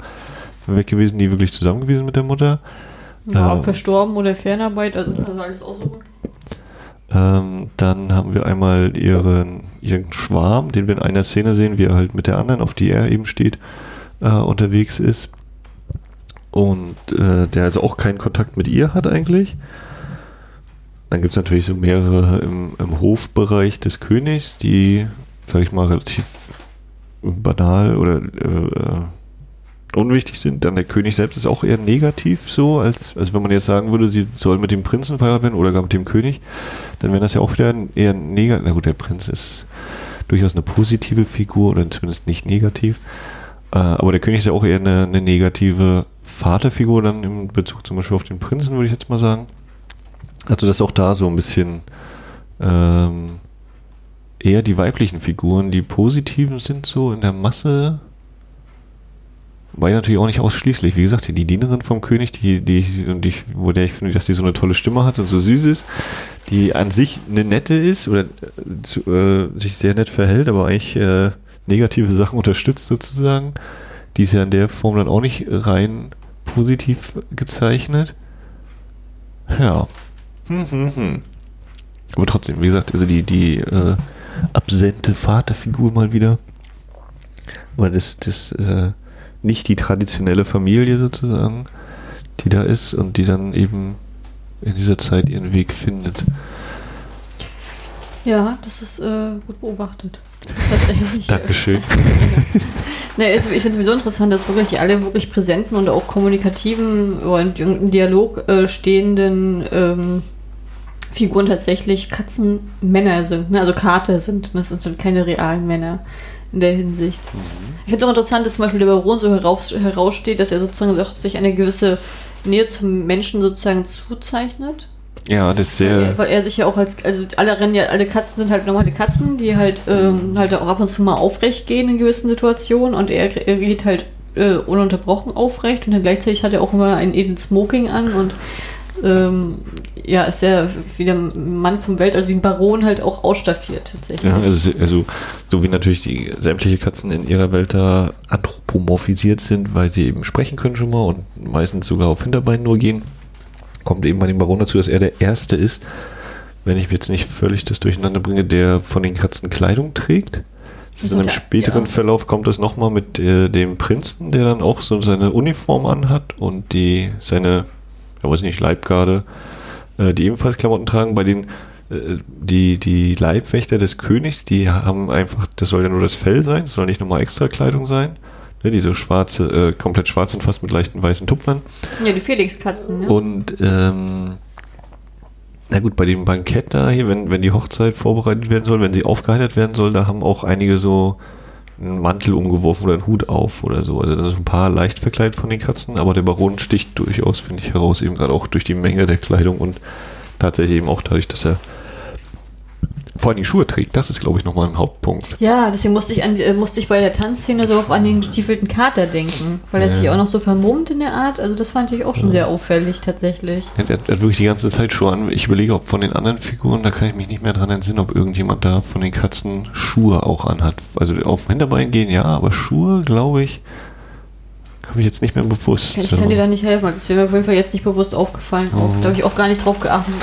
Speaker 2: weg gewesen, nie wirklich zusammen gewesen mit der Mutter.
Speaker 1: Ja, ähm, verstorben oder Fernarbeit, also kann man alles aussuchen.
Speaker 2: Ähm, dann haben wir einmal ihren, ihren Schwarm, den wir in einer Szene sehen, wie er halt mit der anderen, auf die er eben steht, äh, unterwegs ist und äh, der also auch keinen Kontakt mit ihr hat eigentlich. Dann gibt es natürlich so mehrere im, im, Hofbereich des Königs, die, sag ich mal, relativ banal oder äh, unwichtig sind. Dann der König selbst ist auch eher negativ so, als, als wenn man jetzt sagen würde, sie soll mit dem Prinzen verheiratet werden oder gar mit dem König, dann wäre das ja auch wieder eher negativ. Na gut, der Prinz ist durchaus eine positive Figur oder zumindest nicht negativ. Äh, aber der König ist ja auch eher eine, eine negative Vaterfigur dann im Bezug zum Beispiel auf den Prinzen, würde ich jetzt mal sagen. Also, dass auch da so ein bisschen ähm, eher die weiblichen Figuren, die positiven sind, so in der Masse. War ja natürlich auch nicht ausschließlich. Wie gesagt, die Dienerin vom König, die, die, und ich, wo der ich finde, dass die so eine tolle Stimme hat und so süß ist, die an sich eine nette ist oder äh, sich sehr nett verhält, aber eigentlich äh, negative Sachen unterstützt sozusagen. Die ist ja in der Form dann auch nicht rein positiv gezeichnet. Ja. Hm, hm, hm. Aber trotzdem, wie gesagt, also die, die äh, absente Vaterfigur mal wieder. Weil das, das äh, nicht die traditionelle Familie sozusagen, die da ist und die dann eben in dieser Zeit ihren Weg findet.
Speaker 1: Ja, das ist äh, gut beobachtet. Tatsächlich.
Speaker 2: Dankeschön.
Speaker 1: ne, ich finde es sowieso interessant, dass wirklich alle wirklich präsenten und auch kommunikativen und im Dialog äh, stehenden ähm, Figuren tatsächlich Katzenmänner sind. Ne? Also Karte sind. Das sind keine realen Männer in der Hinsicht. Mhm. Ich finde es auch interessant, dass zum Beispiel der Baron so heraus, heraussteht, dass er sozusagen sich eine gewisse Nähe zum Menschen sozusagen zuzeichnet.
Speaker 2: Ja, das ist sehr.
Speaker 1: Weil, weil, er sich ja auch als, also alle rennen ja, alle Katzen sind halt normale Katzen, die halt, ähm, halt auch ab und zu mal aufrecht gehen in gewissen Situationen und er, er geht halt äh, ununterbrochen aufrecht und dann gleichzeitig hat er auch immer ein edlen Smoking an und ähm, ja, ist ja wie der Mann vom Welt, also wie ein Baron halt auch ausstaffiert tatsächlich.
Speaker 2: Ja, also, also so wie natürlich die sämtliche Katzen in ihrer Welt da anthropomorphisiert sind, weil sie eben sprechen können schon mal und meistens sogar auf Hinterbeinen nur gehen kommt eben bei dem Baron dazu, dass er der Erste ist, wenn ich jetzt nicht völlig das durcheinander bringe, der von den Katzen Kleidung trägt. in einem späteren ja. Verlauf kommt das nochmal mit äh, dem Prinzen, der dann auch so seine Uniform anhat und die seine, ja weiß nicht, Leibgarde, äh, die ebenfalls Klamotten tragen. Bei den äh, die, die Leibwächter des Königs, die haben einfach, das soll ja nur das Fell sein, das soll nicht nochmal extra Kleidung sein. Ne, diese schwarze, äh, komplett schwarz und fast mit leichten weißen Tupfern.
Speaker 1: Ja, die Felix-Katzen, ne?
Speaker 2: Und, ähm, na gut, bei dem Bankett da hier, wenn, wenn die Hochzeit vorbereitet werden soll, wenn sie aufgeheitert werden soll, da haben auch einige so einen Mantel umgeworfen oder einen Hut auf oder so. Also das ist ein paar leicht verkleidet von den Katzen, aber der Baron sticht durchaus, finde ich, heraus, eben gerade auch durch die Menge der Kleidung und tatsächlich eben auch dadurch, dass er vor allem die Schuhe trägt. Das ist, glaube ich, nochmal ein Hauptpunkt.
Speaker 1: Ja, deswegen musste ich, an, äh, musste ich bei der Tanzszene so auch an den gestiefelten Kater denken, weil er ja. sich auch noch so vermummt in der Art. Also das fand ich auch schon ja. sehr auffällig tatsächlich.
Speaker 2: Ja, der, hat wirklich die ganze Zeit Schuhe an. Ich überlege, ob von den anderen Figuren, da kann ich mich nicht mehr dran entsinnen, ob irgendjemand da von den Katzen Schuhe auch anhat. Also auf Hinterbein gehen ja, aber Schuhe, glaube ich, habe ich jetzt nicht mehr bewusst.
Speaker 1: Ich kann dir da nicht helfen, das wäre mir auf jeden Fall jetzt nicht bewusst aufgefallen. Oh. Da habe ich auch gar nicht drauf geachtet,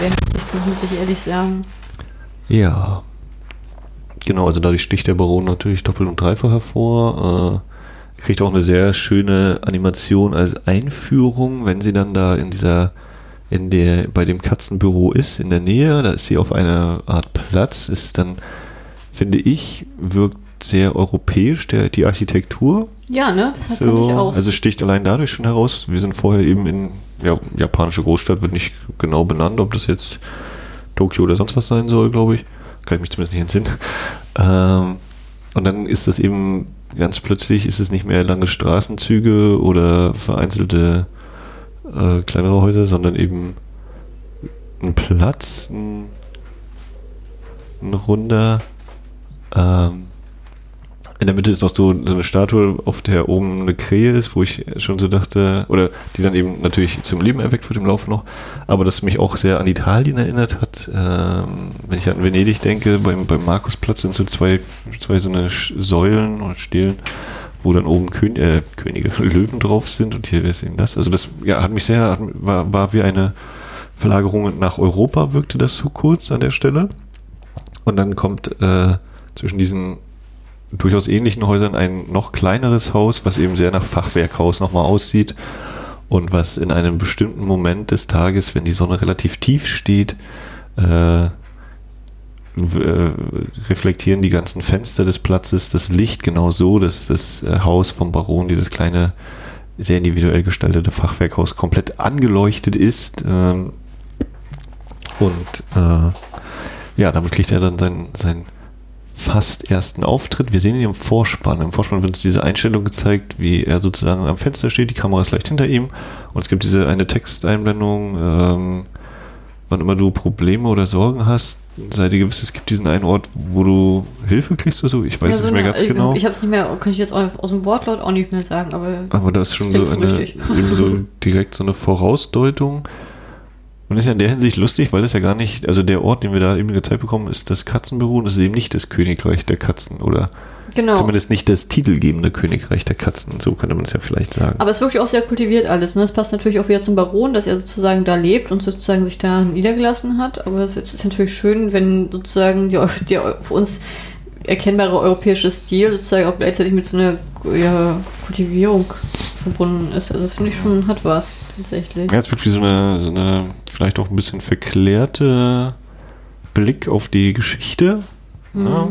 Speaker 1: muss ich ehrlich sagen.
Speaker 2: Ja. Genau, also dadurch sticht der Baron natürlich doppelt und dreifach hervor. Äh, kriegt auch eine sehr schöne Animation als Einführung, wenn sie dann da in dieser in der, bei dem Katzenbüro ist, in der Nähe. Da ist sie auf einer Art Platz. Ist dann, finde ich, wirkt sehr europäisch, der, die Architektur.
Speaker 1: Ja, ne? Das
Speaker 2: so, fand ich auch. Also sticht allein dadurch schon heraus. Wir sind vorher eben in ja, japanische Großstadt, wird nicht genau benannt, ob das jetzt Tokio oder sonst was sein soll, glaube ich. Kann ich mich zumindest nicht entsinnen. Ähm, und dann ist das eben ganz plötzlich, ist es nicht mehr lange Straßenzüge oder vereinzelte äh, kleinere Häuser, sondern eben ein Platz, ein, ein runder, ähm, in der Mitte ist noch so, so eine Statue, auf der oben eine Krähe ist, wo ich schon so dachte, oder die dann eben natürlich zum Leben erweckt wird im Laufe noch, aber das mich auch sehr an Italien erinnert hat. Ähm, wenn ich an Venedig denke, beim, beim Markusplatz sind so zwei, zwei so eine Säulen oder Stelen, wo dann oben Kön äh, Könige, Löwen drauf sind und hier ist eben das. Also das ja, hat mich sehr, war, war wie eine Verlagerung nach Europa, wirkte das so kurz an der Stelle. Und dann kommt äh, zwischen diesen durchaus ähnlichen Häusern ein noch kleineres Haus, was eben sehr nach Fachwerkhaus nochmal aussieht und was in einem bestimmten Moment des Tages, wenn die Sonne relativ tief steht, äh, äh, reflektieren die ganzen Fenster des Platzes das Licht genau so, dass das äh, Haus vom Baron, dieses kleine, sehr individuell gestaltete Fachwerkhaus, komplett angeleuchtet ist. Ähm, und äh, ja, damit kriegt er dann sein, sein fast ersten Auftritt. Wir sehen ihn im Vorspann. Im Vorspann wird uns diese Einstellung gezeigt, wie er sozusagen am Fenster steht, die Kamera ist leicht hinter ihm und es gibt diese eine Texteinblendung, ähm, wann immer du Probleme oder Sorgen hast, sei dir gewiss, es gibt diesen einen Ort, wo du Hilfe kriegst oder so. Ich weiß ja, so nicht mehr eine, ganz genau.
Speaker 1: Ich habe es nicht mehr, kann ich jetzt aus dem Wortlaut auch nicht mehr sagen, aber.
Speaker 2: Aber das ist schon so eine, eben so direkt so eine Vorausdeutung. Und ist ja in der Hinsicht lustig, weil das ja gar nicht, also der Ort, den wir da eben gezeigt bekommen, ist das Katzenbüro und ist eben nicht das Königreich der Katzen oder genau. zumindest nicht das titelgebende Königreich der Katzen, so könnte man es ja vielleicht sagen.
Speaker 1: Aber es ist wirklich auch sehr kultiviert alles. Ne? Das passt natürlich auch wieder zum Baron, dass er sozusagen da lebt und sozusagen sich da niedergelassen hat. Aber es ist natürlich schön, wenn sozusagen die, die für uns erkennbare europäische Stil sozusagen auch gleichzeitig mit so einer ja, Kultivierung verbunden ist. Also das finde ich schon, hat was tatsächlich.
Speaker 2: Ja, es wird wie so eine, so eine vielleicht auch ein bisschen verklärte Blick auf die Geschichte. Mhm. Ja.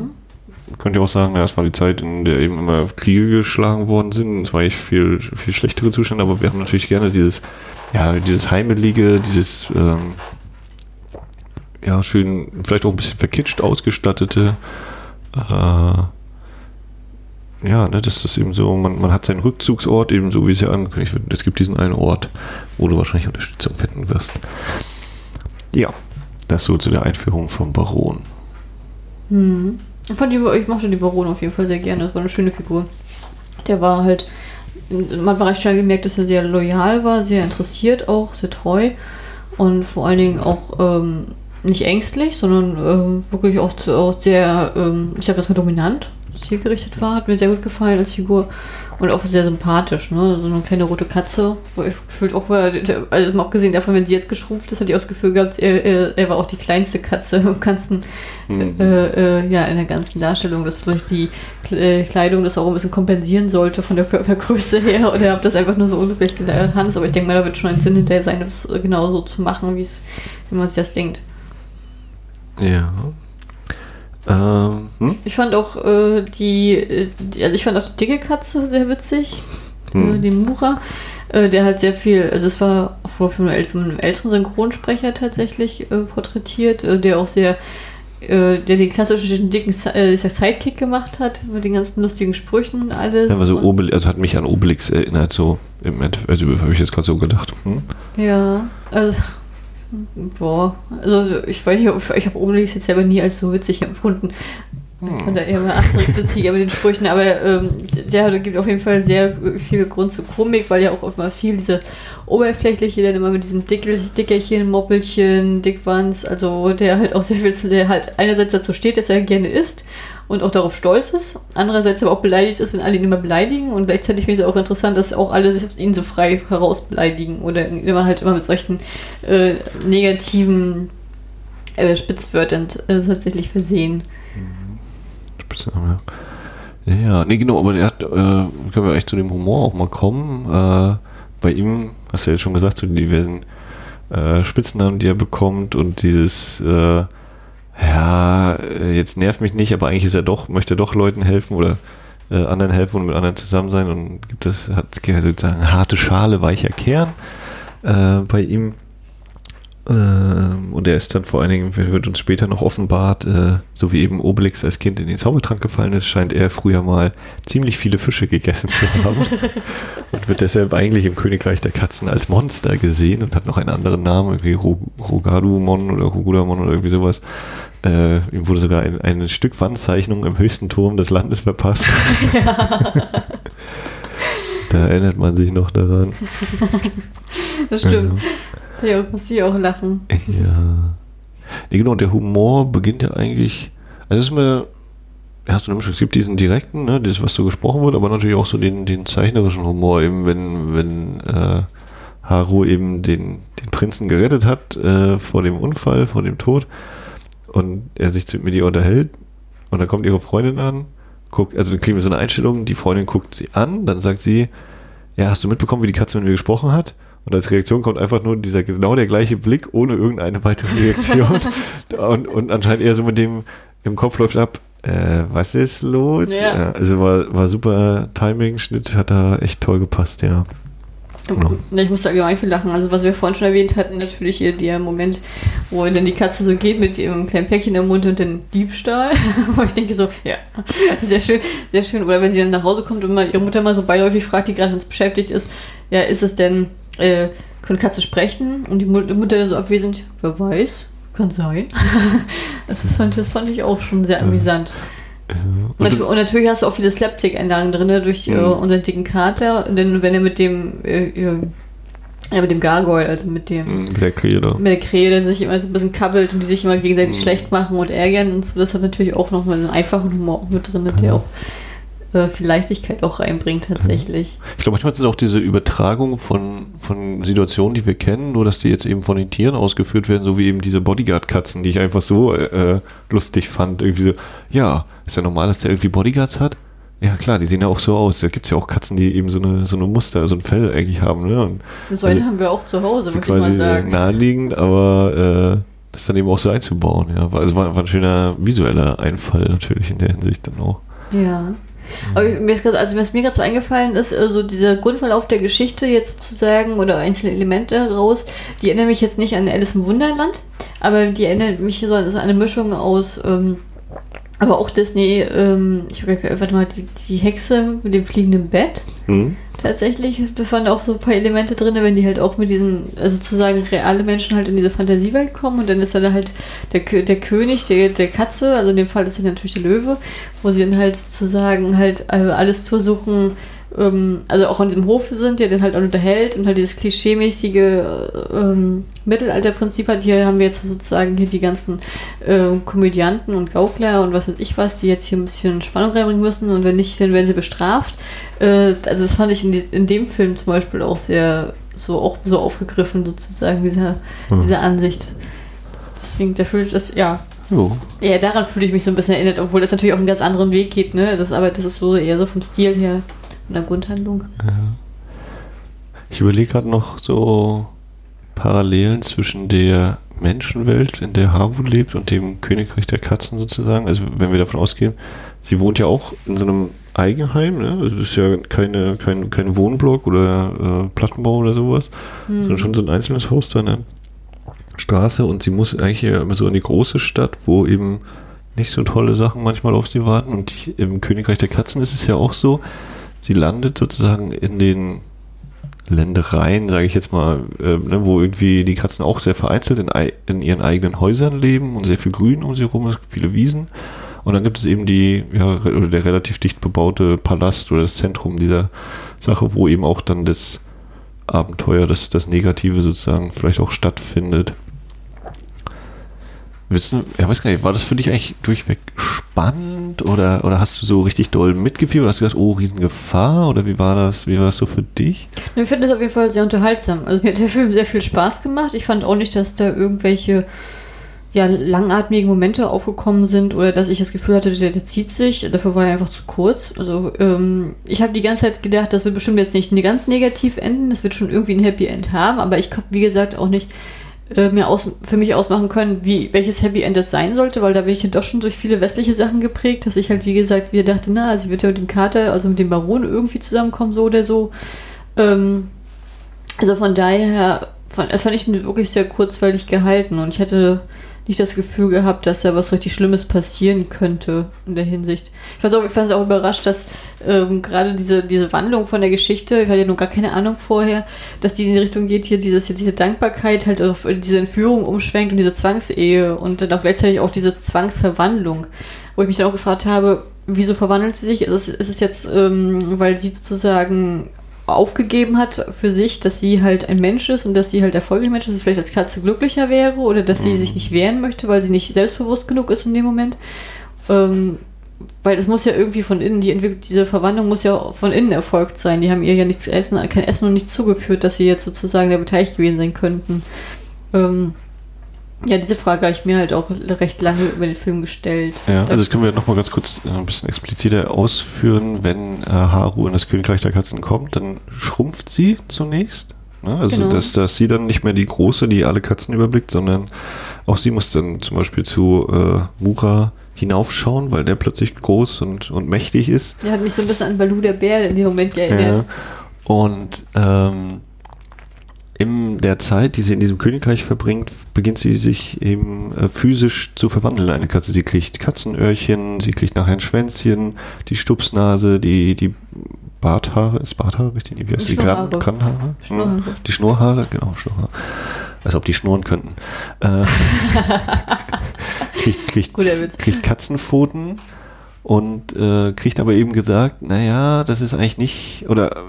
Speaker 2: Könnt ihr auch sagen, ja, es war die Zeit, in der eben immer Kriege geschlagen worden sind. Es war echt viel, viel schlechtere Zustände, aber wir haben natürlich gerne dieses, ja, dieses Heimelige, dieses, ähm, ja, schön, vielleicht auch ein bisschen verkitscht ausgestattete, äh, ja, ne, das ist eben so, man, man hat seinen Rückzugsort, eben so wie es ja angekündigt wird. Es gibt diesen einen Ort, wo du wahrscheinlich Unterstützung finden wirst. Ja, das so zu der Einführung vom Baron.
Speaker 1: Hm. Ich mochte die Baron auf jeden Fall sehr gerne. Das war eine schöne Figur. Der war halt, man hat recht schnell gemerkt, dass er sehr loyal war, sehr interessiert auch, sehr treu und vor allen Dingen auch ähm, nicht ängstlich, sondern äh, wirklich auch, auch sehr, ähm, ich sag jetzt mal dominant zielgerichtet war. Hat mir sehr gut gefallen als Figur. Und auch sehr sympathisch, ne? So eine kleine rote Katze, wo ich gefühlt auch war, also mal abgesehen davon, wenn sie jetzt geschrumpft ist, hatte ich auch das Gefühl gehabt, er, er, er war auch die kleinste Katze im ganzen, mhm. äh, äh, ja, in der ganzen Darstellung, dass vielleicht die äh, Kleidung das auch ein bisschen kompensieren sollte von der Körpergröße her oder ob das einfach nur so ungefähr gelernt Hans, aber ich denke mal, da wird schon ein Sinn hinterher sein, das genauso zu machen, wie es, wie man sich das denkt.
Speaker 2: Ja.
Speaker 1: Ähm, hm? Ich fand auch äh, die, die, also ich fand auch die dicke Katze sehr witzig, hm. äh, den Mura, äh, der halt sehr viel, also es war von einem, von einem älteren Synchronsprecher tatsächlich äh, porträtiert, äh, der auch sehr, äh, der den klassischen dicken Sidekick gemacht hat, mit den ganzen lustigen Sprüchen und alles.
Speaker 2: Ja, also, Obel also hat mich an Obelix erinnert, so im Endeffekt, also habe ich jetzt gerade so gedacht. Hm?
Speaker 1: Ja, also Boah, also ich weiß nicht, ich habe Obelix jetzt selber nie als so witzig empfunden. Ich fand da eher mal Asterix witziger mit den Sprüchen, aber ähm, der gibt auf jeden Fall sehr viel Grund zur Komik, weil ja auch immer viel diese Oberflächliche, dann immer mit diesem Dickel, Dickerchen, Moppelchen, Dickwanz, also der halt auch sehr viel, der halt einerseits dazu steht, dass er gerne isst und auch darauf stolz ist, andererseits aber auch beleidigt ist, wenn alle ihn immer beleidigen und gleichzeitig finde ich es auch interessant, dass auch alle sich ihn so frei herausbeleidigen oder immer halt immer mit solchen äh, negativen äh, Spitzwörtern äh, tatsächlich versehen.
Speaker 2: Ja. ja, ja, nee, genau, aber der hat, äh, können wir echt zu dem Humor auch mal kommen. Äh, bei ihm, hast du ja schon gesagt, zu diversen äh, Spitznamen, die er bekommt und dieses, ja, äh, jetzt nervt mich nicht, aber eigentlich ist er doch, möchte doch Leuten helfen oder äh, anderen helfen und mit anderen zusammen sein und gibt es, hat sozusagen harte Schale, weicher Kern äh, bei ihm. Ähm, und er ist dann vor allen Dingen, wird uns später noch offenbart, äh, so wie eben Obelix als Kind in den Zaubertrank gefallen ist, scheint er früher mal ziemlich viele Fische gegessen zu haben. und wird deshalb eigentlich im Königreich der Katzen als Monster gesehen und hat noch einen anderen Namen, irgendwie Rogadumon oder Rugudamon oder irgendwie sowas. Äh, ihm wurde sogar ein, eine Stück Wandzeichnung im höchsten Turm des Landes verpasst. Ja. da erinnert man sich noch daran.
Speaker 1: Das stimmt. Ja. Da muss ich auch lachen.
Speaker 2: Ja. Nee, genau, der Humor beginnt ja eigentlich. Also, es ist mir. Ja, so es gibt diesen direkten, ne, das, was so gesprochen wird, aber natürlich auch so den, den zeichnerischen Humor, eben wenn, wenn äh, Haru eben den, den Prinzen gerettet hat äh, vor dem Unfall, vor dem Tod und er sich mit ihr unterhält und dann kommt ihre Freundin an, guckt, also dann kriegen wir so eine Einstellung, die Freundin guckt sie an, dann sagt sie, ja, hast du mitbekommen, wie die Katze mit mir gesprochen hat? Und als Reaktion kommt einfach nur dieser genau der gleiche Blick ohne irgendeine weitere Reaktion. und, und anscheinend eher so mit dem im Kopf läuft ab, äh, was ist los? Ja. also war, war super Timing, Schnitt hat da echt toll gepasst, ja.
Speaker 1: Genau. Ich musste allgemein viel lachen. Also was wir vorhin schon erwähnt hatten, natürlich hier der Moment, wo dann die Katze so geht mit ihrem kleinen Päckchen im Mund und den Diebstahl. wo ich denke so, ja, sehr schön, sehr schön. Oder wenn sie dann nach Hause kommt und mal ihre Mutter mal so beiläufig fragt, die gerade uns beschäftigt ist, ja, ist es denn, äh, können Katze sprechen? Und die Mutter dann so abwesend, wer weiß, kann sein. das, fand, das fand ich auch schon sehr amüsant. Und, und, natürlich hast du auch viele Slapstick-Einlagen drin, ne, durch äh, mhm. äh, unseren dicken Kater. Denn wenn er mit dem, äh, ja, mit dem Gargoyle, also mit dem.
Speaker 2: Mhm, mit der Krähe.
Speaker 1: Mit der Krähe, der sich immer so ein bisschen kabbelt und die sich immer gegenseitig mhm. schlecht machen und ärgern und so. Das hat natürlich auch nochmal einen einfachen Humor mit drin, der auch äh, viel Leichtigkeit auch reinbringt tatsächlich.
Speaker 2: Ich glaube, manchmal ist es auch diese Übertragung von, von Situationen, die wir kennen, nur dass die jetzt eben von den Tieren ausgeführt werden, so wie eben diese Bodyguard-Katzen, die ich einfach so äh, lustig fand. Irgendwie so, ja, ist ja normal, dass der irgendwie Bodyguards hat. Ja klar, die sehen ja auch so aus. Da gibt es ja auch Katzen, die eben so eine, so eine Muster, so ein Fell eigentlich haben. Ne? Und
Speaker 1: so einen also, haben wir auch zu Hause,
Speaker 2: würde ich mal sagen. naheliegend, aber äh, das dann eben auch so einzubauen. Ja, also war, war ein schöner visueller Einfall natürlich in der Hinsicht dann auch.
Speaker 1: Ja. Aber mir ist grad, also was mir gerade so eingefallen ist, also dieser Grundverlauf der Geschichte jetzt sozusagen oder einzelne Elemente heraus, die erinnern mich jetzt nicht an Alice im Wunderland, aber die erinnern mich so an eine Mischung aus ähm, aber auch Disney, ähm, ich warte mal, die, die, Hexe mit dem fliegenden Bett. Mhm. Tatsächlich, da fand auch so ein paar Elemente drin, wenn die halt auch mit diesen, also sozusagen reale Menschen halt in diese Fantasiewelt kommen und dann ist dann halt der, der König, der, der Katze, also in dem Fall ist er natürlich der Löwe, wo sie dann halt sozusagen halt äh, alles versuchen, ähm, also auch an diesem Hof sind, der den halt auch unterhält und halt dieses klischeemäßige ähm, Mittelalterprinzip hat. Hier haben wir jetzt sozusagen hier die ganzen äh, Komödianten und Gaukler und was weiß ich was, die jetzt hier ein bisschen Spannung reinbringen müssen und wenn nicht, dann werden sie bestraft. Äh, also das fand ich in, die, in, dem Film zum Beispiel auch sehr so auch so aufgegriffen sozusagen dieser, hm. diese Ansicht. Deswegen, der fühlt das, ja, Jo. Ja, daran fühle ich mich so ein bisschen erinnert, obwohl das natürlich auch einen ganz anderen Weg geht, ne? Das, aber das ist so eher so vom Stil her in der Grundhandlung. Ja.
Speaker 2: Ich überlege gerade noch so Parallelen zwischen der Menschenwelt, in der Harwood lebt, und dem Königreich der Katzen sozusagen. Also wenn wir davon ausgehen, sie wohnt ja auch in so einem Eigenheim, ne? Also das ist ja keine, kein, kein Wohnblock oder äh, Plattenbau oder sowas, hm. sondern schon so ein einzelnes Haus da in der Straße und sie muss eigentlich immer so in die große Stadt, wo eben nicht so tolle Sachen manchmal auf sie warten. Und im Königreich der Katzen ist es ja auch so, sie landet sozusagen in den Ländereien, sage ich jetzt mal, äh, ne, wo irgendwie die Katzen auch sehr vereinzelt in, in, ihren eigenen Häusern leben und sehr viel Grün um sie herum, viele Wiesen. Und dann gibt es eben die, ja, oder der relativ dicht bebaute Palast oder das Zentrum dieser Sache, wo eben auch dann das Abenteuer, das, das Negative sozusagen vielleicht auch stattfindet. Wissen, ja, weiß gar nicht, war das für dich eigentlich durchweg spannend oder, oder hast du so richtig doll mitgefühlt oder hast du gesagt, oh, Riesengefahr oder wie war das, wie war das so für dich?
Speaker 1: Ich finde das auf jeden Fall sehr unterhaltsam. Also mir hat der Film sehr viel Spaß gemacht. Ich fand auch nicht, dass da irgendwelche ja, langatmigen Momente aufgekommen sind oder dass ich das Gefühl hatte, der, der zieht sich. Dafür war er einfach zu kurz. Also ähm, ich habe die ganze Zeit gedacht, das wird bestimmt jetzt nicht ganz negativ enden. Das wird schon irgendwie ein Happy End haben. Aber ich habe, wie gesagt, auch nicht äh, mir aus, für mich ausmachen können, wie, welches Happy End es sein sollte, weil da bin ich ja doch schon durch viele westliche Sachen geprägt, dass ich halt, wie gesagt, wieder dachte, na, sie wird ja mit dem Kater, also mit dem Baron irgendwie zusammenkommen, so oder so. Ähm, also von daher fand, fand ich ihn wirklich sehr kurzweilig gehalten und ich hätte nicht das Gefühl gehabt, dass da was richtig Schlimmes passieren könnte in der Hinsicht. Ich fand auch, auch überrascht, dass ähm, gerade diese, diese Wandlung von der Geschichte, ich hatte ja noch gar keine Ahnung vorher, dass die in die Richtung geht, hier dieses, diese Dankbarkeit halt auf diese Entführung umschwenkt und diese Zwangsehe und dann auch gleichzeitig auch diese Zwangsverwandlung, wo ich mich dann auch gefragt habe, wieso verwandelt sie sich? Ist es, ist es jetzt, ähm, weil sie sozusagen aufgegeben hat für sich, dass sie halt ein Mensch ist und dass sie halt erfolgreich Mensch ist, dass sie vielleicht als Katze glücklicher wäre oder dass sie mhm. sich nicht wehren möchte, weil sie nicht selbstbewusst genug ist in dem Moment. Ähm, weil es muss ja irgendwie von innen, die diese Verwandlung muss ja von innen erfolgt sein. Die haben ihr ja nichts essen, kein Essen und nichts zugeführt, dass sie jetzt sozusagen da beteiligt gewesen sein könnten. Ähm, ja, diese Frage habe ich mir halt auch recht lange über den Film gestellt.
Speaker 2: Ja, also das können wir nochmal ganz kurz äh, ein bisschen expliziter ausführen. Wenn äh, Haru in das Königreich der Katzen kommt, dann schrumpft sie zunächst. Ne? Also genau. dass, dass sie dann nicht mehr die Große, die alle Katzen überblickt, sondern auch sie muss dann zum Beispiel zu äh, Mura hinaufschauen, weil der plötzlich groß und, und mächtig ist.
Speaker 1: Der hat mich so ein bisschen an Balu der Bär in dem Moment erinnert.
Speaker 2: Ja. Und ähm, in der Zeit, die sie in diesem Königreich verbringt, beginnt sie sich eben äh, physisch zu verwandeln. Eine Katze, sie kriegt Katzenöhrchen, sie kriegt nachher ein Schwänzchen, die Stupsnase, die, die Barthaare, ist Barthaare richtig? Wie heißt die? Gran Kranhaare? Schnurrhaare. Hm. Die Schnurrhaare, genau, Schnurrhaare. Als ob die schnurren könnten. Äh, kriegt, kriegt, kriegt Katzenpfoten und äh, kriegt aber eben gesagt, naja, das ist eigentlich nicht, oder äh,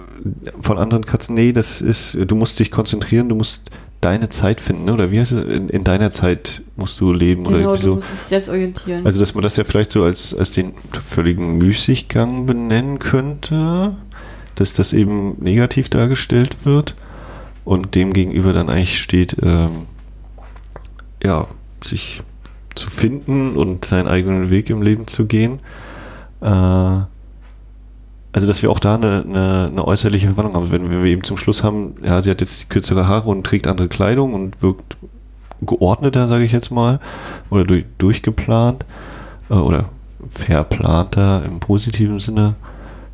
Speaker 2: von anderen Katzen, nee, das ist, du musst dich konzentrieren, du musst deine Zeit finden, oder wie heißt es, in, in deiner Zeit musst du leben genau, oder irgendwie so. Du musst dich selbst orientieren. Also, dass man das ja vielleicht so als, als den völligen Müßiggang benennen könnte, dass das eben negativ dargestellt wird und dem gegenüber dann eigentlich steht, ähm, ja, sich zu finden und seinen eigenen Weg im Leben zu gehen. Äh, also dass wir auch da eine, eine, eine äußerliche Verwandlung haben. Wenn, wenn wir eben zum Schluss haben, ja, sie hat jetzt kürzere Haare und trägt andere Kleidung und wirkt geordneter, sage ich jetzt mal, oder durch, durchgeplant äh, oder verplanter im positiven Sinne.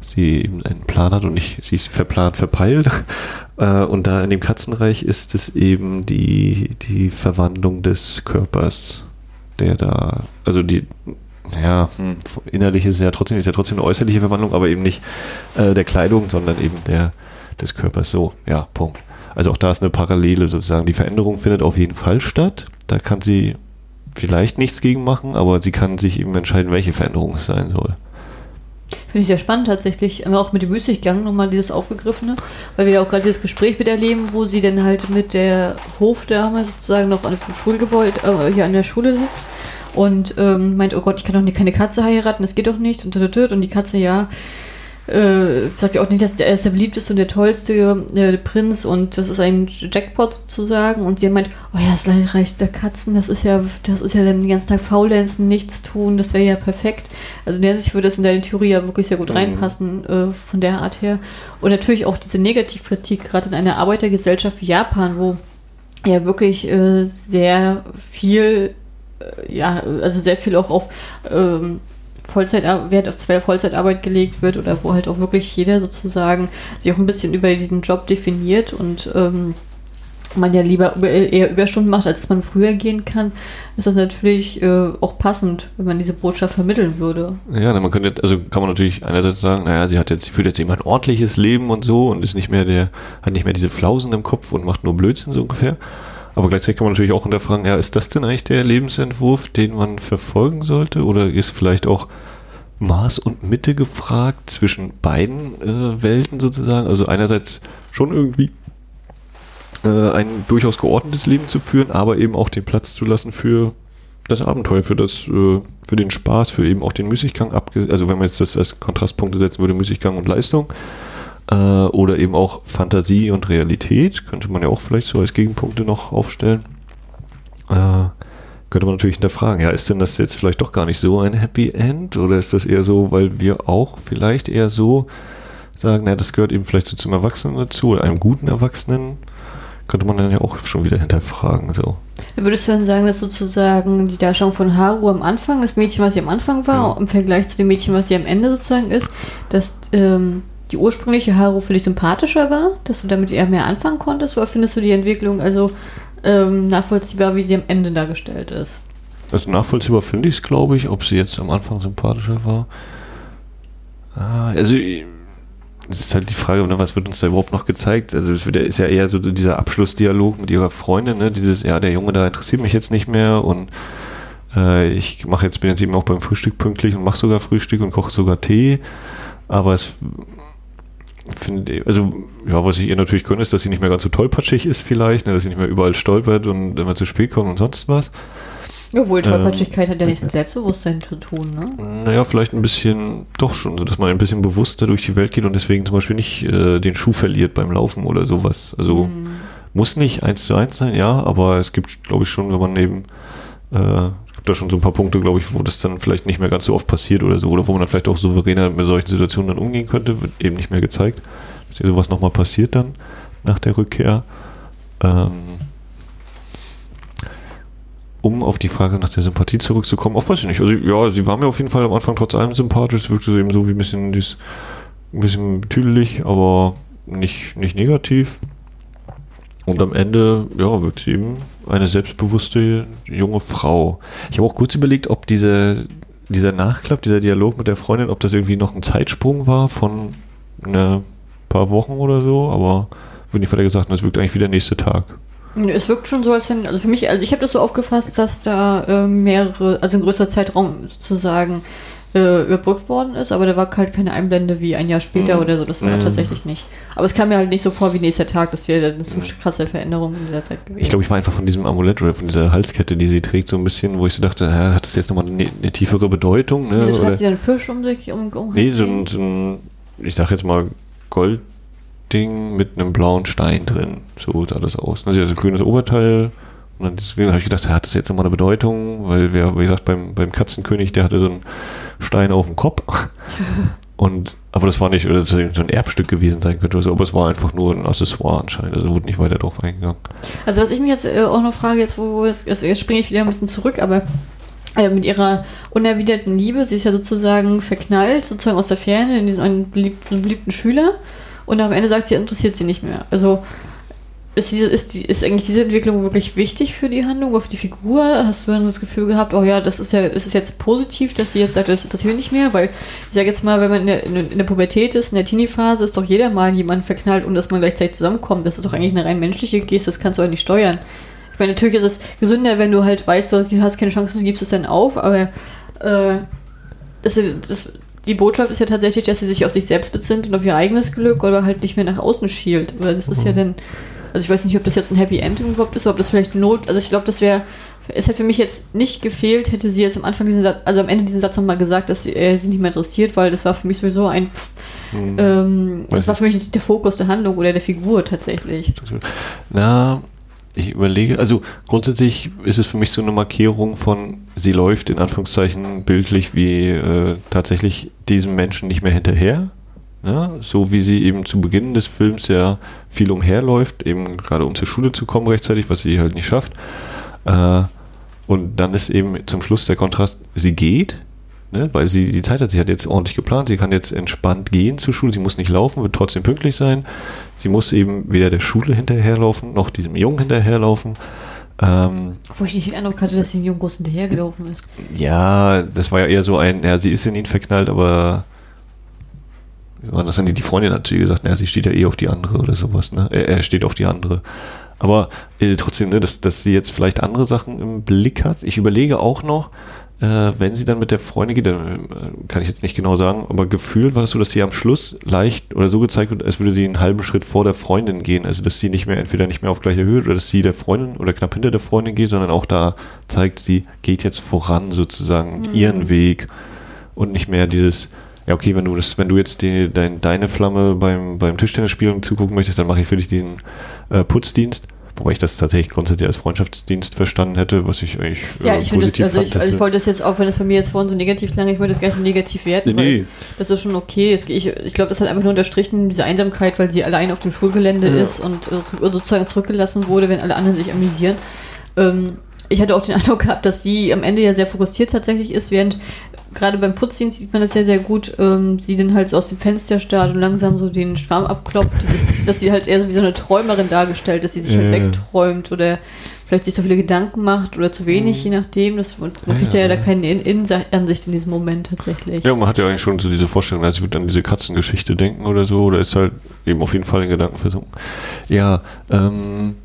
Speaker 2: Sie eben einen Plan hat und nicht, sie ist verplant, verpeilt. Äh, und da in dem Katzenreich ist es eben die, die Verwandlung des Körpers, der da, also die, ja, hm, innerlich ist ja trotzdem, ist ja trotzdem eine äußerliche Verwandlung, aber eben nicht äh, der Kleidung, sondern eben der des Körpers. So, ja, Punkt. Also auch da ist eine Parallele sozusagen. Die Veränderung findet auf jeden Fall statt. Da kann sie vielleicht nichts gegen machen, aber sie kann sich eben entscheiden, welche Veränderung es sein soll.
Speaker 1: Finde ich sehr spannend tatsächlich. Auch mit dem Müßiggang nochmal dieses Aufgegriffene, weil wir ja auch gerade dieses Gespräch mit erleben, wo sie dann halt mit der Hofdame sozusagen noch an dem Schulgebäude, äh, hier an der Schule sitzt und ähm, meint, oh Gott, ich kann doch keine Katze heiraten, das geht doch nicht und, und die Katze, ja, äh, sagt ja auch nicht, dass er der beliebteste und der tollste äh, Prinz und das ist ein Jackpot sozusagen und sie meint, oh ja, das Reich der Katzen, das ist ja, das ist ja dann den ganzen Tag faulenzen, nichts tun, das wäre ja perfekt. Also in der Sicht würde das in deine Theorie ja wirklich sehr gut mhm. reinpassen, äh, von der Art her. Und natürlich auch diese Negativkritik, gerade in einer Arbeitergesellschaft wie Japan, wo ja wirklich äh, sehr viel äh, ja, also sehr viel auch auf ähm, Vollzeit, Wert auf Vollzeitarbeit gelegt wird oder wo halt auch wirklich jeder sozusagen sich auch ein bisschen über diesen Job definiert und ähm, man ja lieber eher Überstunden macht, als man früher gehen kann, ist das natürlich äh, auch passend, wenn man diese Botschaft vermitteln würde.
Speaker 2: Ja, man könnte, also kann man natürlich einerseits sagen, naja, sie hat jetzt, sie führt jetzt eben ein ordentliches Leben und so und ist nicht mehr der, hat nicht mehr diese Flausen im Kopf und macht nur Blödsinn so ungefähr. Aber gleichzeitig kann man natürlich auch hinterfragen, ja, ist das denn eigentlich der Lebensentwurf, den man verfolgen sollte? Oder ist vielleicht auch Maß und Mitte gefragt zwischen beiden äh, Welten sozusagen? Also einerseits schon irgendwie äh, ein durchaus geordnetes Leben zu führen, aber eben auch den Platz zu lassen für das Abenteuer, für das, äh, für den Spaß, für eben auch den Müßiggang also wenn man jetzt das als Kontrastpunkte setzen würde, Müßiggang und Leistung, äh, oder eben auch Fantasie und Realität, könnte man ja auch vielleicht so als Gegenpunkte noch aufstellen. Äh, könnte man natürlich hinterfragen, ja, ist denn das jetzt vielleicht doch gar nicht so ein Happy End? Oder ist das eher so, weil wir auch vielleicht eher so sagen, na, das gehört eben vielleicht so zum Erwachsenen dazu, oder einem guten Erwachsenen, könnte man dann ja auch schon wieder hinterfragen. So.
Speaker 1: Würdest du dann sagen, dass sozusagen die Darstellung von Haru am Anfang, das Mädchen, was sie am Anfang war,
Speaker 2: Ja.
Speaker 1: im Vergleich zu dem Mädchen, was sie am Ende sozusagen ist, dass ähm, die ursprüngliche Haru für dich sympathischer war, dass du damit eher mehr anfangen konntest, oder findest du die Entwicklung also ähm, nachvollziehbar, wie sie am Ende dargestellt ist?
Speaker 2: Also nachvollziehbar finde ich es, glaube ich, ob sie jetzt am Anfang sympathischer war. Ah, also es ist halt die Frage, ne, was wird uns da überhaupt noch gezeigt? Also es ist ja eher so dieser Abschlussdialog mit ihrer Freundin, ne? Dieses, ja, der Junge da interessiert mich jetzt nicht mehr und äh, ich mache jetzt bin jetzt eben auch beim Frühstück pünktlich und mache sogar Frühstück und koche sogar Tee. Aber es finde also ja, was ich ihr natürlich gönne, ist, dass sie nicht mehr ganz so tollpatschig ist vielleicht, ne, dass sie nicht mehr überall stolpert und immer zu spät kommt und sonst was.
Speaker 1: Obwohl,
Speaker 2: Ähm,
Speaker 1: Tollpatschigkeit hat ja nichts mit Selbstbewusstsein zu tun, ne?
Speaker 2: Naja, vielleicht ein bisschen, doch schon, so dass man ein bisschen bewusster durch die Welt geht und deswegen zum Beispiel nicht äh, den Schuh verliert beim Laufen oder sowas. Also
Speaker 1: Mhm.
Speaker 2: muss nicht eins zu eins sein, ja, aber es gibt, glaube ich, schon, wenn man eben, äh, da schon so ein paar Punkte, glaube ich, wo das dann vielleicht nicht mehr ganz so oft passiert oder so, oder wo man dann vielleicht auch souveräner mit solchen Situationen dann umgehen könnte, wird eben nicht mehr gezeigt, dass hier sowas nochmal passiert dann nach der Rückkehr. Ähm, um auf die Frage nach der Sympathie zurückzukommen, auch weiß ich nicht. Also ja, sie war mir auf jeden Fall am Anfang trotz allem sympathisch. Es wirkte so eben so wie ein bisschen, dies, ein bisschen tüdelig, aber nicht, nicht negativ. Und am Ende, ja, wird sie eben eine selbstbewusste junge Frau. Ich habe auch kurz überlegt, ob diese, dieser Nachklapp, dieser Dialog mit der Freundin, ob das irgendwie noch ein Zeitsprung war von ein paar Wochen oder so, aber wird nicht weiter gesagt, es wirkt eigentlich wie der nächste Tag.
Speaker 1: Es wirkt schon so, als wenn, also für mich, also ich habe das so aufgefasst, dass da äh, mehrere, also ein größerer Zeitraum sozusagen äh, überbrückt worden ist, aber da war halt keine Einblende wie ein Jahr später
Speaker 2: Mhm.
Speaker 1: oder so, das war
Speaker 2: Mhm.
Speaker 1: tatsächlich nicht. Aber es kam mir halt nicht so vor wie nächster Tag, das wäre eine so krasse Veränderung in dieser Zeit gewesen.
Speaker 2: Ich glaube, ich war einfach von diesem Amulett oder von dieser Halskette, die sie trägt, so ein bisschen, wo ich so dachte, hä, hat das jetzt nochmal eine, eine tiefere Bedeutung? Ne?
Speaker 1: Wieso hat sie einen Fisch um sich um, um
Speaker 2: Nee, so ein, so ein, ich sag jetzt mal, Goldding mit einem blauen Stein drin. So sah das aus. Also ein grünes Oberteil. Und dann deswegen habe ich gedacht, hat das jetzt nochmal eine Bedeutung? Weil wer, wie gesagt, beim, beim Katzenkönig, der hatte so einen Stein auf dem Kopf. Und, aber das war nicht, oder das so ein Erbstück gewesen sein könnte oder so, aber es war einfach nur ein Accessoire anscheinend. Also wurde nicht weiter drauf eingegangen.
Speaker 1: Also was ich mich jetzt äh, auch noch frage, jetzt, wo jetzt, jetzt springe ich wieder ein bisschen zurück, aber äh, mit ihrer unerwiderten Liebe, sie ist ja sozusagen verknallt, sozusagen aus der Ferne in diesen einen beliebten, beliebten Schüler und am Ende sagt sie, interessiert sie nicht mehr. Also ist, diese, ist, die, ist eigentlich diese Entwicklung wirklich wichtig für die Handlung, für die Figur? Hast du dann das Gefühl gehabt, oh ja, das ist ja, ist jetzt positiv, dass sie jetzt sagt, das interessiert nicht mehr? Weil ich sage jetzt mal, wenn man in der, in der Pubertät ist, in der Teenie-Phase, ist doch jeder mal jemand verknallt und dass man gleichzeitig zusammenkommt. Das ist doch eigentlich eine rein menschliche Geste, das kannst du auch nicht steuern. Ich meine, natürlich ist es gesünder, wenn du halt weißt, du hast keine Chance, du gibst es dann auf, aber äh, das, das, die Botschaft ist ja tatsächlich, dass sie sich auf sich selbst besinnt und auf ihr eigenes Glück oder halt nicht mehr nach außen schielt. Weil das ist ja dann, also ich weiß nicht, ob das jetzt ein Happy End überhaupt ist, ob das vielleicht Not, also ich glaube, das wäre, es hätte für mich jetzt nicht gefehlt, hätte sie jetzt am Anfang diesen Satz, also am Ende diesen Satz nochmal gesagt, dass sie, äh, sie nicht mehr interessiert, weil das war für mich sowieso ein, pff,
Speaker 2: Hm.
Speaker 1: ähm, das war für mich nicht der Fokus der Handlung oder der Figur tatsächlich.
Speaker 2: Na, ich überlege, also grundsätzlich ist es für mich so eine Markierung von, sie läuft in Anführungszeichen bildlich wie äh, tatsächlich diesem Menschen nicht mehr hinterher. Ja, so wie sie eben zu Beginn des Films ja viel umherläuft, eben gerade um zur Schule zu kommen rechtzeitig, was sie halt nicht schafft. Äh, und dann ist eben zum Schluss der Kontrast, sie geht, ne, weil sie die Zeit hat, sie hat jetzt ordentlich geplant, sie kann jetzt entspannt gehen zur Schule, sie muss nicht laufen, wird trotzdem pünktlich sein. Sie muss eben weder der Schule hinterherlaufen, noch diesem Jungen hinterherlaufen. Ähm,
Speaker 1: Wo ich nicht den Eindruck hatte, dass sie dem Jungen groß hinterhergelaufen ist.
Speaker 2: ja, das war ja eher so ein, ja, sie ist in ihn verknallt, aber ja, das haben die, die Freundin ihr gesagt, naja, sie steht ja eh auf die andere oder sowas, ne? Er, er steht auf die andere. Aber äh, trotzdem, ne, dass, dass sie jetzt vielleicht andere Sachen im Blick hat. Ich überlege auch noch, äh, wenn sie dann mit der Freundin geht, dann äh, kann ich jetzt nicht genau sagen, aber gefühlt war es so, dass sie am Schluss leicht oder so gezeigt wird, als würde sie einen halben Schritt vor der Freundin gehen. Also dass sie nicht mehr, entweder nicht mehr auf gleicher Höhe oder dass sie der Freundin oder knapp hinter der Freundin geht, sondern auch da zeigt, sie geht jetzt voran sozusagen ihren Weg und nicht mehr dieses, ja okay, wenn du das, wenn du jetzt die, dein, deine Flamme beim, beim Tischtennisspielen zugucken möchtest, dann mache ich für dich diesen äh, Putzdienst. Wobei ich das tatsächlich grundsätzlich als Freundschaftsdienst verstanden hätte, was ich eigentlich
Speaker 1: Ja, äh, ich finde das, also ich, also ich wollte das jetzt auch, wenn das bei mir jetzt vorhin so negativ klang, ich wollte das gar nicht so negativ werten,
Speaker 2: nee, nee.
Speaker 1: das ist schon okay. Es, ich ich glaube, das hat einfach nur unterstrichen, diese Einsamkeit, weil sie allein auf dem Schulgelände ja. ist und äh, sozusagen zurückgelassen wurde, wenn alle anderen sich amüsieren. Ähm, ich hatte auch den Eindruck gehabt, dass sie am Ende ja sehr fokussiert tatsächlich ist, während gerade beim Putzdienst sieht man das ja sehr gut, ähm, sie dann halt so aus dem Fenster starrt und langsam so den Schwarm abklopft, dieses, dass sie halt eher so wie so eine Träumerin dargestellt, dass sie sich halt wegträumt oder vielleicht sich so viele Gedanken macht oder zu wenig, mhm. je nachdem. Das, man ja, kriegt ja, ja da keine in in Ansicht in diesem Moment tatsächlich.
Speaker 2: Ja, man hat ja eigentlich schon so diese Vorstellung, also ich würde an diese Katzengeschichte denken oder so, oder ist halt eben auf jeden Fall in Gedanken versunken. Ja, ähm,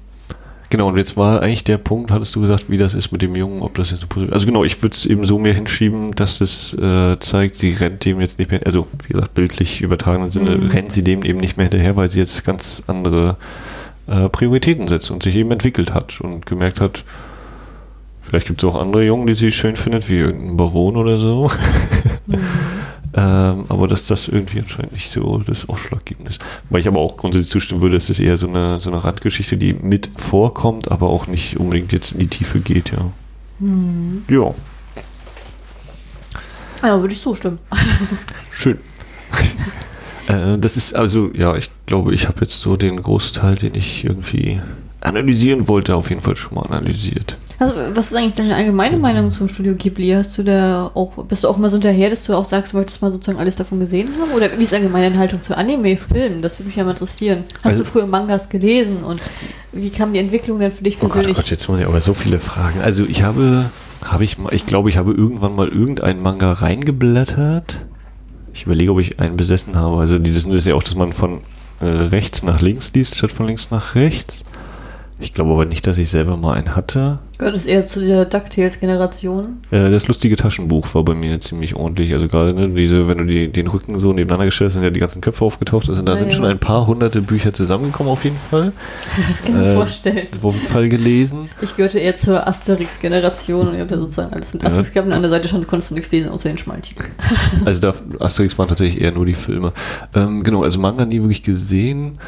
Speaker 2: Genau, und jetzt war eigentlich der Punkt, hattest du gesagt, wie das ist mit dem Jungen, ob das jetzt positiv Also genau, ich würde es eben so mir hinschieben, dass es äh, zeigt, sie rennt dem jetzt nicht mehr, also wie gesagt, bildlich übertragenen Sinne, mhm. rennt sie dem eben nicht mehr hinterher, weil sie jetzt ganz andere äh, Prioritäten setzt und sich eben entwickelt hat und gemerkt hat, vielleicht gibt es auch andere Jungen, die sie schön findet, wie irgendein Baron oder so. Mhm. Ähm, aber dass das irgendwie anscheinend nicht so das Ausschlaggebende ist. Weil ich aber auch grundsätzlich zustimmen würde, dass das eher so eine, so eine Randgeschichte, die mit vorkommt, aber auch nicht unbedingt jetzt in die Tiefe geht, ja. Hm. Ja.
Speaker 1: Ja, würde ich zustimmen.
Speaker 2: Schön. äh, das ist also, ja, ich glaube, ich habe jetzt so den Großteil, den ich irgendwie analysieren wollte, auf jeden Fall schon mal analysiert.
Speaker 1: Also, was ist eigentlich deine allgemeine Meinung zum Studio Ghibli? Hast du da auch, bist du auch immer so hinterher, dass du auch sagst, du möchtest mal sozusagen alles davon gesehen haben? Oder wie ist allgemeine deine Haltung zu Anime-Filmen? Das würde mich ja mal interessieren. Hast also, du früher Mangas gelesen und wie kam die Entwicklung denn für dich persönlich? Oh
Speaker 2: Gott, oh Gott, jetzt muss ich aber so viele Fragen. Also ich habe, habe ich mal, ich glaube, ich habe irgendwann mal irgendeinen Manga reingeblättert. Ich überlege, ob ich einen besessen habe. Also dieses ist ja auch, dass man von äh, rechts nach links liest, statt von links nach rechts. Ich glaube aber nicht, dass ich selber mal einen hatte.
Speaker 1: Gehört es eher zu der DuckTales-Generation?
Speaker 2: Äh, das lustige Taschenbuch war bei mir ziemlich ordentlich. Also gerade ne, diese, wenn du die, den Rücken so nebeneinander gestellt hast, sind ja die ganzen Köpfe aufgetaucht. Also da ja, sind ja. schon ein paar hunderte Bücher zusammengekommen auf jeden Fall.
Speaker 1: Das kann ich mir äh, vorstellen.
Speaker 2: Auf jeden Fall gelesen.
Speaker 1: Ich gehörte eher zur Asterix-Generation und ich hatte sozusagen alles mit Asterix ja. gehabt und an der Seite schon konntest du nichts lesen, außer den Schmaltitel.
Speaker 2: also da, Asterix waren tatsächlich eher nur die Filme. Ähm, genau, also Manga nie wirklich gesehen.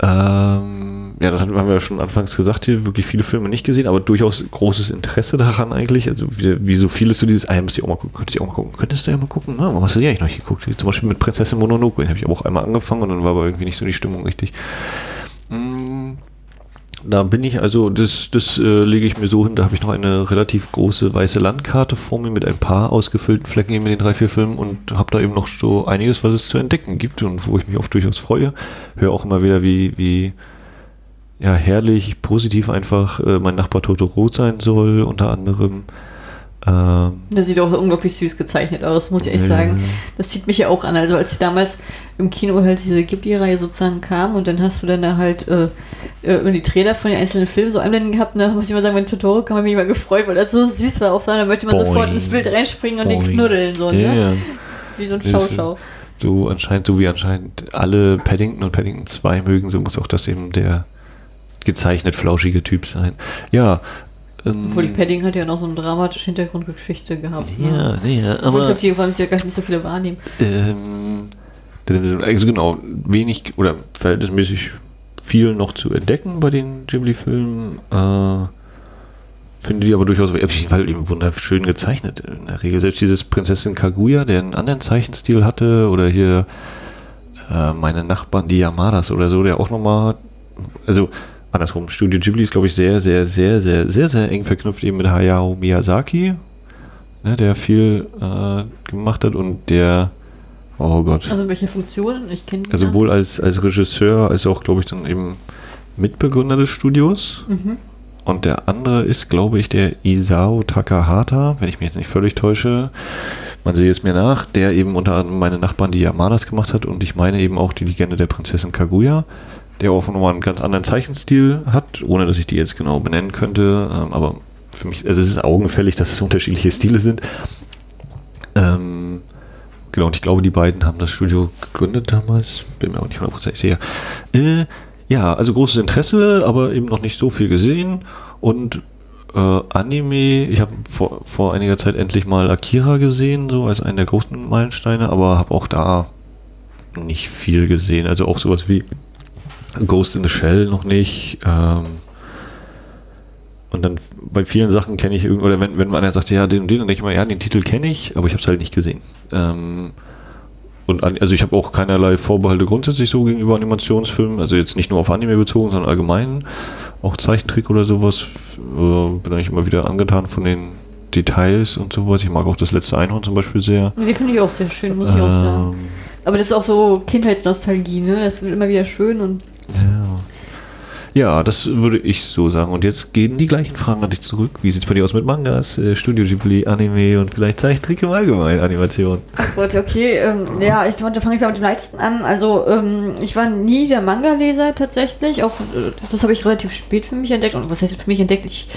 Speaker 2: Ähm, ja, das haben wir ja schon anfangs gesagt hier, wirklich viele Filme nicht gesehen, aber durchaus großes Interesse daran eigentlich. Also wie, wie so vieles so dieses, ah, ja, müsst ihr auch mal gucken, könntest du auch mal gucken, könntest du ja mal gucken, na, warum hast du die eigentlich noch nicht geguckt? Zum Beispiel mit Prinzessin Mononoke, den habe ich aber auch einmal angefangen und dann war aber irgendwie nicht so die Stimmung richtig. Hm, da bin ich also, das, das äh, lege ich mir so hin, da habe ich noch eine relativ große weiße Landkarte vor mir mit ein paar ausgefüllten Flecken in den drei, vier Filmen und habe da eben noch so einiges, was es zu entdecken gibt und wo ich mich auch durchaus freue. Höre auch immer wieder, wie, wie ja, herrlich, positiv einfach äh, mein Nachbar Totoro sein soll, unter anderem.
Speaker 1: Ähm, das sieht auch unglaublich süß gezeichnet aus, muss ich echt sagen. Das zieht mich ja auch an. Also als ich damals im Kino halt diese Ghibli-Reihe sozusagen kam und dann hast du dann da halt äh, äh, die Trailer von den einzelnen Filmen so einblenden gehabt, ne, muss ich mal sagen, mein Totoro kam mich immer gefreut, weil das so süß war. Auf da möchte man Boing. sofort ins Bild reinspringen und Boing. den knuddeln. So, ne? Yeah. Das ist wie so ein Schauschau.
Speaker 2: So anscheinend, so wie anscheinend alle Paddington und Paddington 2 mögen, so muss auch das eben der gezeichnet flauschige Typ sein. Ja,
Speaker 1: ähm, Obwohl die Padding hat ja noch so eine dramatische Hintergrundgeschichte gehabt.
Speaker 2: Ja, ne? ja, aber.
Speaker 1: Ich glaube, die wollen ja gar nicht so viele wahrnehmen.
Speaker 2: Ähm, also genau, wenig oder verhältnismäßig viel noch zu entdecken bei den Ghibli-Filmen. Äh, finde die aber durchaus auf jeden Fall eben wunderschön gezeichnet. In der Regel selbst dieses Prinzessin Kaguya, der einen anderen Zeichenstil hatte, oder hier äh, meine Nachbarn, die Yamadas oder so, der auch nochmal, also andersrum, Studio Ghibli ist, glaube ich, sehr, sehr, sehr, sehr, sehr, sehr eng verknüpft eben mit Hayao Miyazaki, ne, der viel äh, gemacht hat und der, oh Gott.
Speaker 1: Also welche Funktionen? Ich kenne
Speaker 2: Also sowohl als, als Regisseur als auch, glaube ich, dann eben Mitbegründer des Studios. Mhm. Und der andere ist, glaube ich, der Isao Takahata, wenn ich mich jetzt nicht völlig täusche. Man sehe es mir nach, der eben unter anderem meine Nachbarn die Yamadas gemacht hat und ich meine eben auch die Legende der Prinzessin Kaguya der auch nochmal einen ganz anderen Zeichenstil hat, ohne dass ich die jetzt genau benennen könnte. Ähm, aber für mich, also es ist augenfällig, dass es unterschiedliche Stile sind. Ähm, genau, und ich glaube, die beiden haben das Studio gegründet damals. Bin mir auch nicht hundertprozentig sicher. Äh, ja, also großes Interesse, aber eben noch nicht so viel gesehen. Und äh, Anime, ich habe vor, vor einiger Zeit endlich mal Akira gesehen, so als einen der großen Meilensteine, aber habe auch da nicht viel gesehen. Also auch sowas wie Ghost in the Shell noch nicht. Ähm, Und dann bei vielen Sachen kenne ich irgend oder wenn, wenn einer sagt, ja, den und den, dann denke ich mal, ja, den Titel kenne ich, aber ich habe es halt nicht gesehen. Ähm, und an, also ich habe auch keinerlei Vorbehalte grundsätzlich so gegenüber Animationsfilmen, also jetzt nicht nur auf Anime bezogen, sondern allgemein, auch Zeichentrick oder sowas. Äh, bin eigentlich immer wieder angetan von den Details und sowas. Ich mag auch das letzte Einhorn zum Beispiel sehr.
Speaker 1: Die finde ich auch sehr schön, muss ich auch sagen.
Speaker 2: Ähm,
Speaker 1: Aber das ist auch so Kindheitsnostalgie, ne? Das wird immer wieder schön und
Speaker 2: Ja. Ja, das würde ich so sagen. Und jetzt gehen die gleichen Fragen an dich zurück. Wie sieht es bei dir aus mit Mangas, äh, Studio Ghibli, Anime und vielleicht Zeichentrick im Allgemeinen, Animation?
Speaker 1: Gut, okay, ähm, ja, ich fange ich mal mit dem leichtesten an. Also, ähm, ich war nie der Manga-Leser tatsächlich. Auch äh, das habe ich relativ spät für mich entdeckt. Und was heißt für mich entdeckt? Ich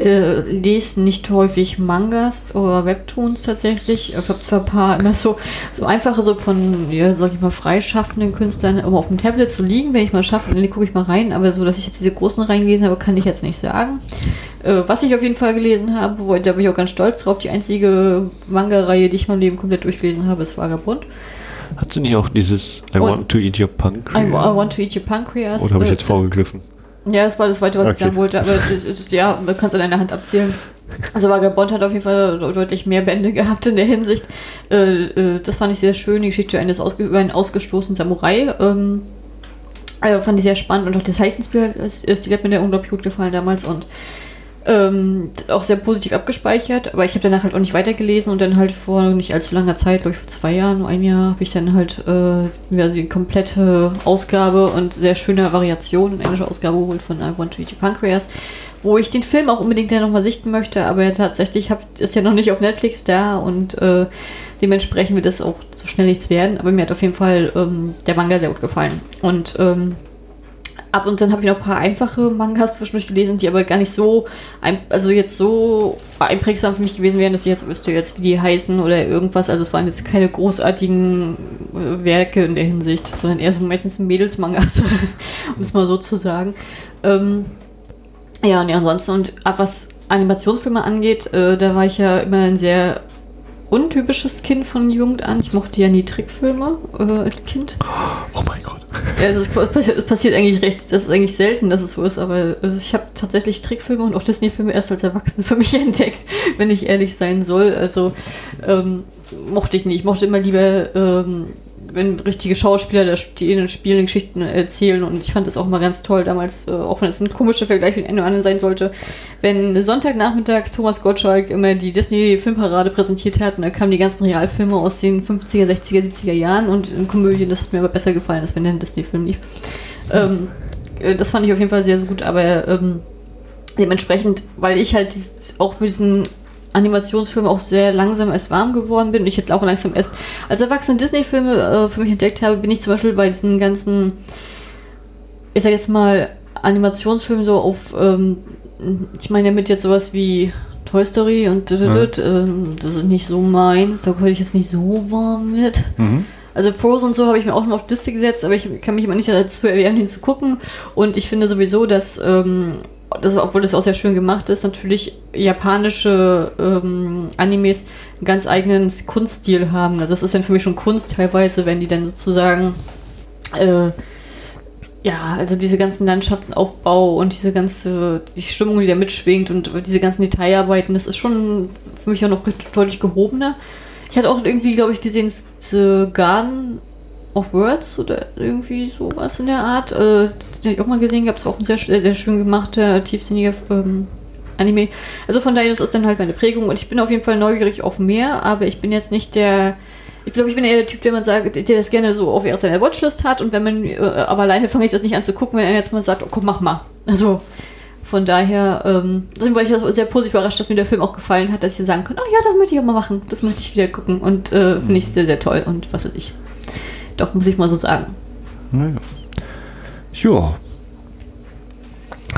Speaker 1: äh, lese nicht häufig Mangas oder Webtoons tatsächlich. Ich habe zwar ein paar immer so, so einfache, so von, ja, sag ich mal, freischaffenden Künstlern immer auf dem Tablet zu liegen, wenn ich mal schaffe, dann gucke ich mal rein. Aber so, dass ich jetzt diese großen reingelesen habe, kann ich jetzt nicht sagen. Äh, was ich auf jeden Fall gelesen habe, wo, da bin ich auch ganz stolz drauf, die einzige Manga-Reihe, die ich mein Leben komplett durchgelesen habe, ist Vagabund.
Speaker 2: Hast du nicht auch dieses I
Speaker 1: Und-
Speaker 2: want to eat your punk?
Speaker 1: I, I want to eat your pancreas.
Speaker 2: Oder habe ich
Speaker 1: Äh,
Speaker 2: jetzt vorgegriffen?
Speaker 1: Ja, das war das Zweite, was ich
Speaker 2: Okay.
Speaker 1: sagen wollte, aber ja, man kann es an einer Hand abzählen. Also Vagabond hat auf jeden Fall de- deutlich mehr Bände gehabt in der Hinsicht. Äh, äh, das fand ich sehr schön, die Geschichte eines ausge über einen ausgestoßenen Samurai. Äh, fand ich sehr spannend und auch das Zeichenspiel ist, ist, hat mir unglaublich gut gefallen damals und ähm, auch sehr positiv abgespeichert, aber ich habe danach halt auch nicht weitergelesen und dann halt vor nicht allzu langer Zeit, glaube ich vor zwei Jahren, ein Jahr, habe ich dann halt äh, mir die komplette Ausgabe und sehr schöne Variation in englischer Ausgabe geholt von I Want to Eat Your Pancreas, wo ich den Film auch unbedingt dann nochmal sichten möchte, aber tatsächlich hab, ist ja noch nicht auf Netflix da und äh, dementsprechend wird das auch so schnell nichts werden, aber mir hat auf jeden Fall ähm, der Manga sehr gut gefallen und ähm, Ab und dann habe ich noch ein paar einfache Mangas zwischendurch gelesen, die aber gar nicht so, also jetzt so einprägsam für mich gewesen wären, dass ich jetzt wüsste, jetzt wie die heißen oder irgendwas. Also es waren jetzt keine großartigen äh, Werke in der Hinsicht, sondern eher so meistens Mädelsmangas, um es mal so zu sagen. Ähm, ja, und ja, ansonsten, und ab was Animationsfilme angeht, äh, da war ich ja immer ein sehr untypisches Kind von Jugend an. Ich mochte ja nie Trickfilme äh, als Kind.
Speaker 2: Oh mein Gott.
Speaker 1: Ja, es, ist, es passiert eigentlich recht, das ist eigentlich selten, dass es so ist, aber ich habe tatsächlich Trickfilme und auch Disney-Filme erst als Erwachsene für mich entdeckt, wenn ich ehrlich sein soll. Also ähm, mochte ich nicht. Ich mochte immer lieber, ähm, wenn richtige Schauspieler da in den Spielen Geschichten erzählen und ich fand das auch mal ganz toll damals, äh, auch wenn es ein komischer Vergleich mit einem anderen sein sollte, wenn Sonntagnachmittags Thomas Gottschalk immer die Disney-Filmparade präsentiert hat und da kamen die ganzen Realfilme aus den 50er, 60er, 70er Jahren und in Komödien, das hat mir aber besser gefallen, als wenn der Disney-Film lief. Ähm, äh, das fand ich auf jeden Fall sehr, sehr gut, aber ähm, dementsprechend, weil ich halt dieses, auch mit diesen Animationsfilmen auch sehr langsam erst warm geworden bin und ich jetzt auch langsam erst als Erwachsene Disney-Filme äh, für mich entdeckt habe, bin ich zum Beispiel bei diesen ganzen, ich sag jetzt mal, Animationsfilmen so auf, ähm, ich meine damit jetzt sowas wie Toy Story und dididid, ähm, das ist nicht so meins, da konnte ich jetzt nicht so warm mit.
Speaker 2: Mhm.
Speaker 1: Also Frozen und so habe ich mir auch noch auf die Liste gesetzt, aber ich kann mich immer nicht dazu erwehren, ihn zu gucken. Und ich finde sowieso, dass, ähm, das, obwohl das auch sehr schön gemacht ist, natürlich japanische ähm, Animes einen ganz eigenen Kunststil haben. Also das ist dann für mich schon Kunst teilweise, wenn die dann sozusagen äh, ja, also diese ganzen Landschaftsaufbau und diese ganze, die Stimmung, die da mitschwingt und diese ganzen Detailarbeiten, das ist schon für mich auch noch deutlich gehobener. Ich hatte auch irgendwie, glaube ich, gesehen, The Garden of Words oder irgendwie sowas in der Art. Äh, den habe ich auch mal gesehen. Das war auch ein sehr, sehr, sehr schön gemachter, tiefsinniger ähm, Anime. Also von daher, das ist dann halt meine Prägung und ich bin auf jeden Fall neugierig auf mehr, aber ich bin jetzt nicht der. Ich glaube, ich bin eher der Typ, der man sagt, der das gerne so auf seiner Watchlist hat und wenn man, äh, aber alleine fange ich das nicht an zu gucken, wenn er jetzt mal sagt, oh komm, mach mal. Also von daher, ähm, deswegen war ich sehr positiv überrascht, dass mir der Film auch gefallen hat, dass ich sagen kann, oh ja, das möchte ich auch mal machen, das möchte ich wieder gucken und äh, finde ich sehr, sehr toll und was weiß ich. Doch, muss ich mal so sagen.
Speaker 2: Naja. Ja.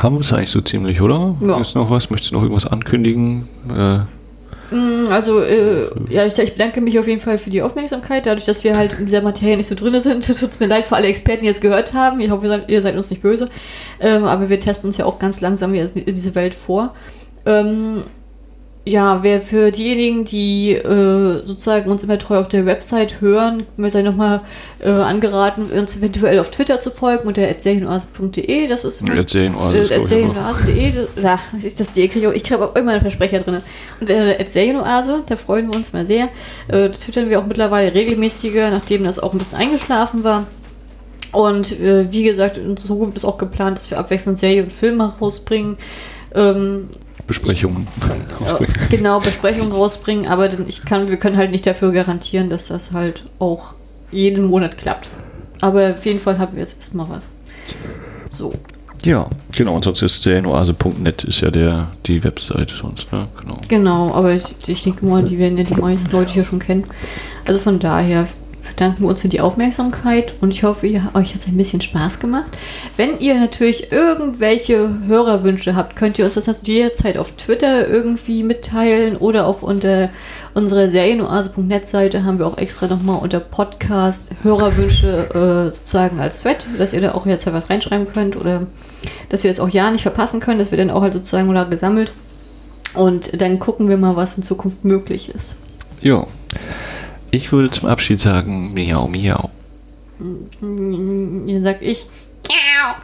Speaker 2: Haben wir es eigentlich so ziemlich, oder?
Speaker 1: Ja.
Speaker 2: Ist noch was? Möchtest du noch irgendwas ankündigen? Äh,
Speaker 1: Mm, Also, äh, ja, ich, ich bedanke mich auf jeden Fall für die Aufmerksamkeit. Dadurch, dass wir halt in dieser Materie nicht so drin sind, tut es mir leid für alle Experten, die es gehört haben. Ich hoffe, ihr seid, ihr seid uns nicht böse. Ähm, aber wir testen uns ja auch ganz langsam diese Welt vor. Ähm, ja, wer für diejenigen, die äh, sozusagen uns immer treu auf der Website hören, sei nochmal äh, angeraten, uns eventuell auf Twitter zu folgen unter serienoase.de. Das ist
Speaker 2: ja, serienoase.
Speaker 1: Äh. Ja, das D kriege ich, ich habe auch immer einen Versprecher drin. Und äh, serienoase, da freuen wir uns mal sehr. Äh, twittern wir auch mittlerweile regelmäßiger, nachdem das auch ein bisschen eingeschlafen war. Und äh, wie gesagt, in Zukunft ist auch geplant, dass wir abwechselnd Serie und Filme rausbringen. Ähm,
Speaker 2: Besprechungen
Speaker 1: rausbringen. Genau, Besprechungen rausbringen, aber ich kann, wir können halt nicht dafür garantieren, dass das halt auch jeden Monat klappt. Aber auf jeden Fall haben wir jetzt erstmal was. So.
Speaker 2: Ja, genau, und sonst ist serienoase.net ist ja der, die Webseite sonst, ne?
Speaker 1: Genau. Genau, aber ich, ich denke mal, die werden ja die meisten Leute hier schon kennen. Also von daher bedanken wir uns für die Aufmerksamkeit und ich hoffe, ihr, euch hat es ein bisschen Spaß gemacht. Wenn ihr natürlich irgendwelche Hörerwünsche habt, könnt ihr uns das jederzeit auf Twitter irgendwie mitteilen oder auf unter unserer serienoase.net Seite haben wir auch extra nochmal unter Podcast Hörerwünsche äh, sozusagen als Thread, dass ihr da auch jetzt was reinschreiben könnt oder dass wir das auch ja nicht verpassen können, das wird dann auch halt sozusagen oder gesammelt und dann gucken wir mal, was in Zukunft möglich ist.
Speaker 2: Ja. Ich würde zum Abschied sagen, miau, miau.
Speaker 1: Dann sag ich, miau.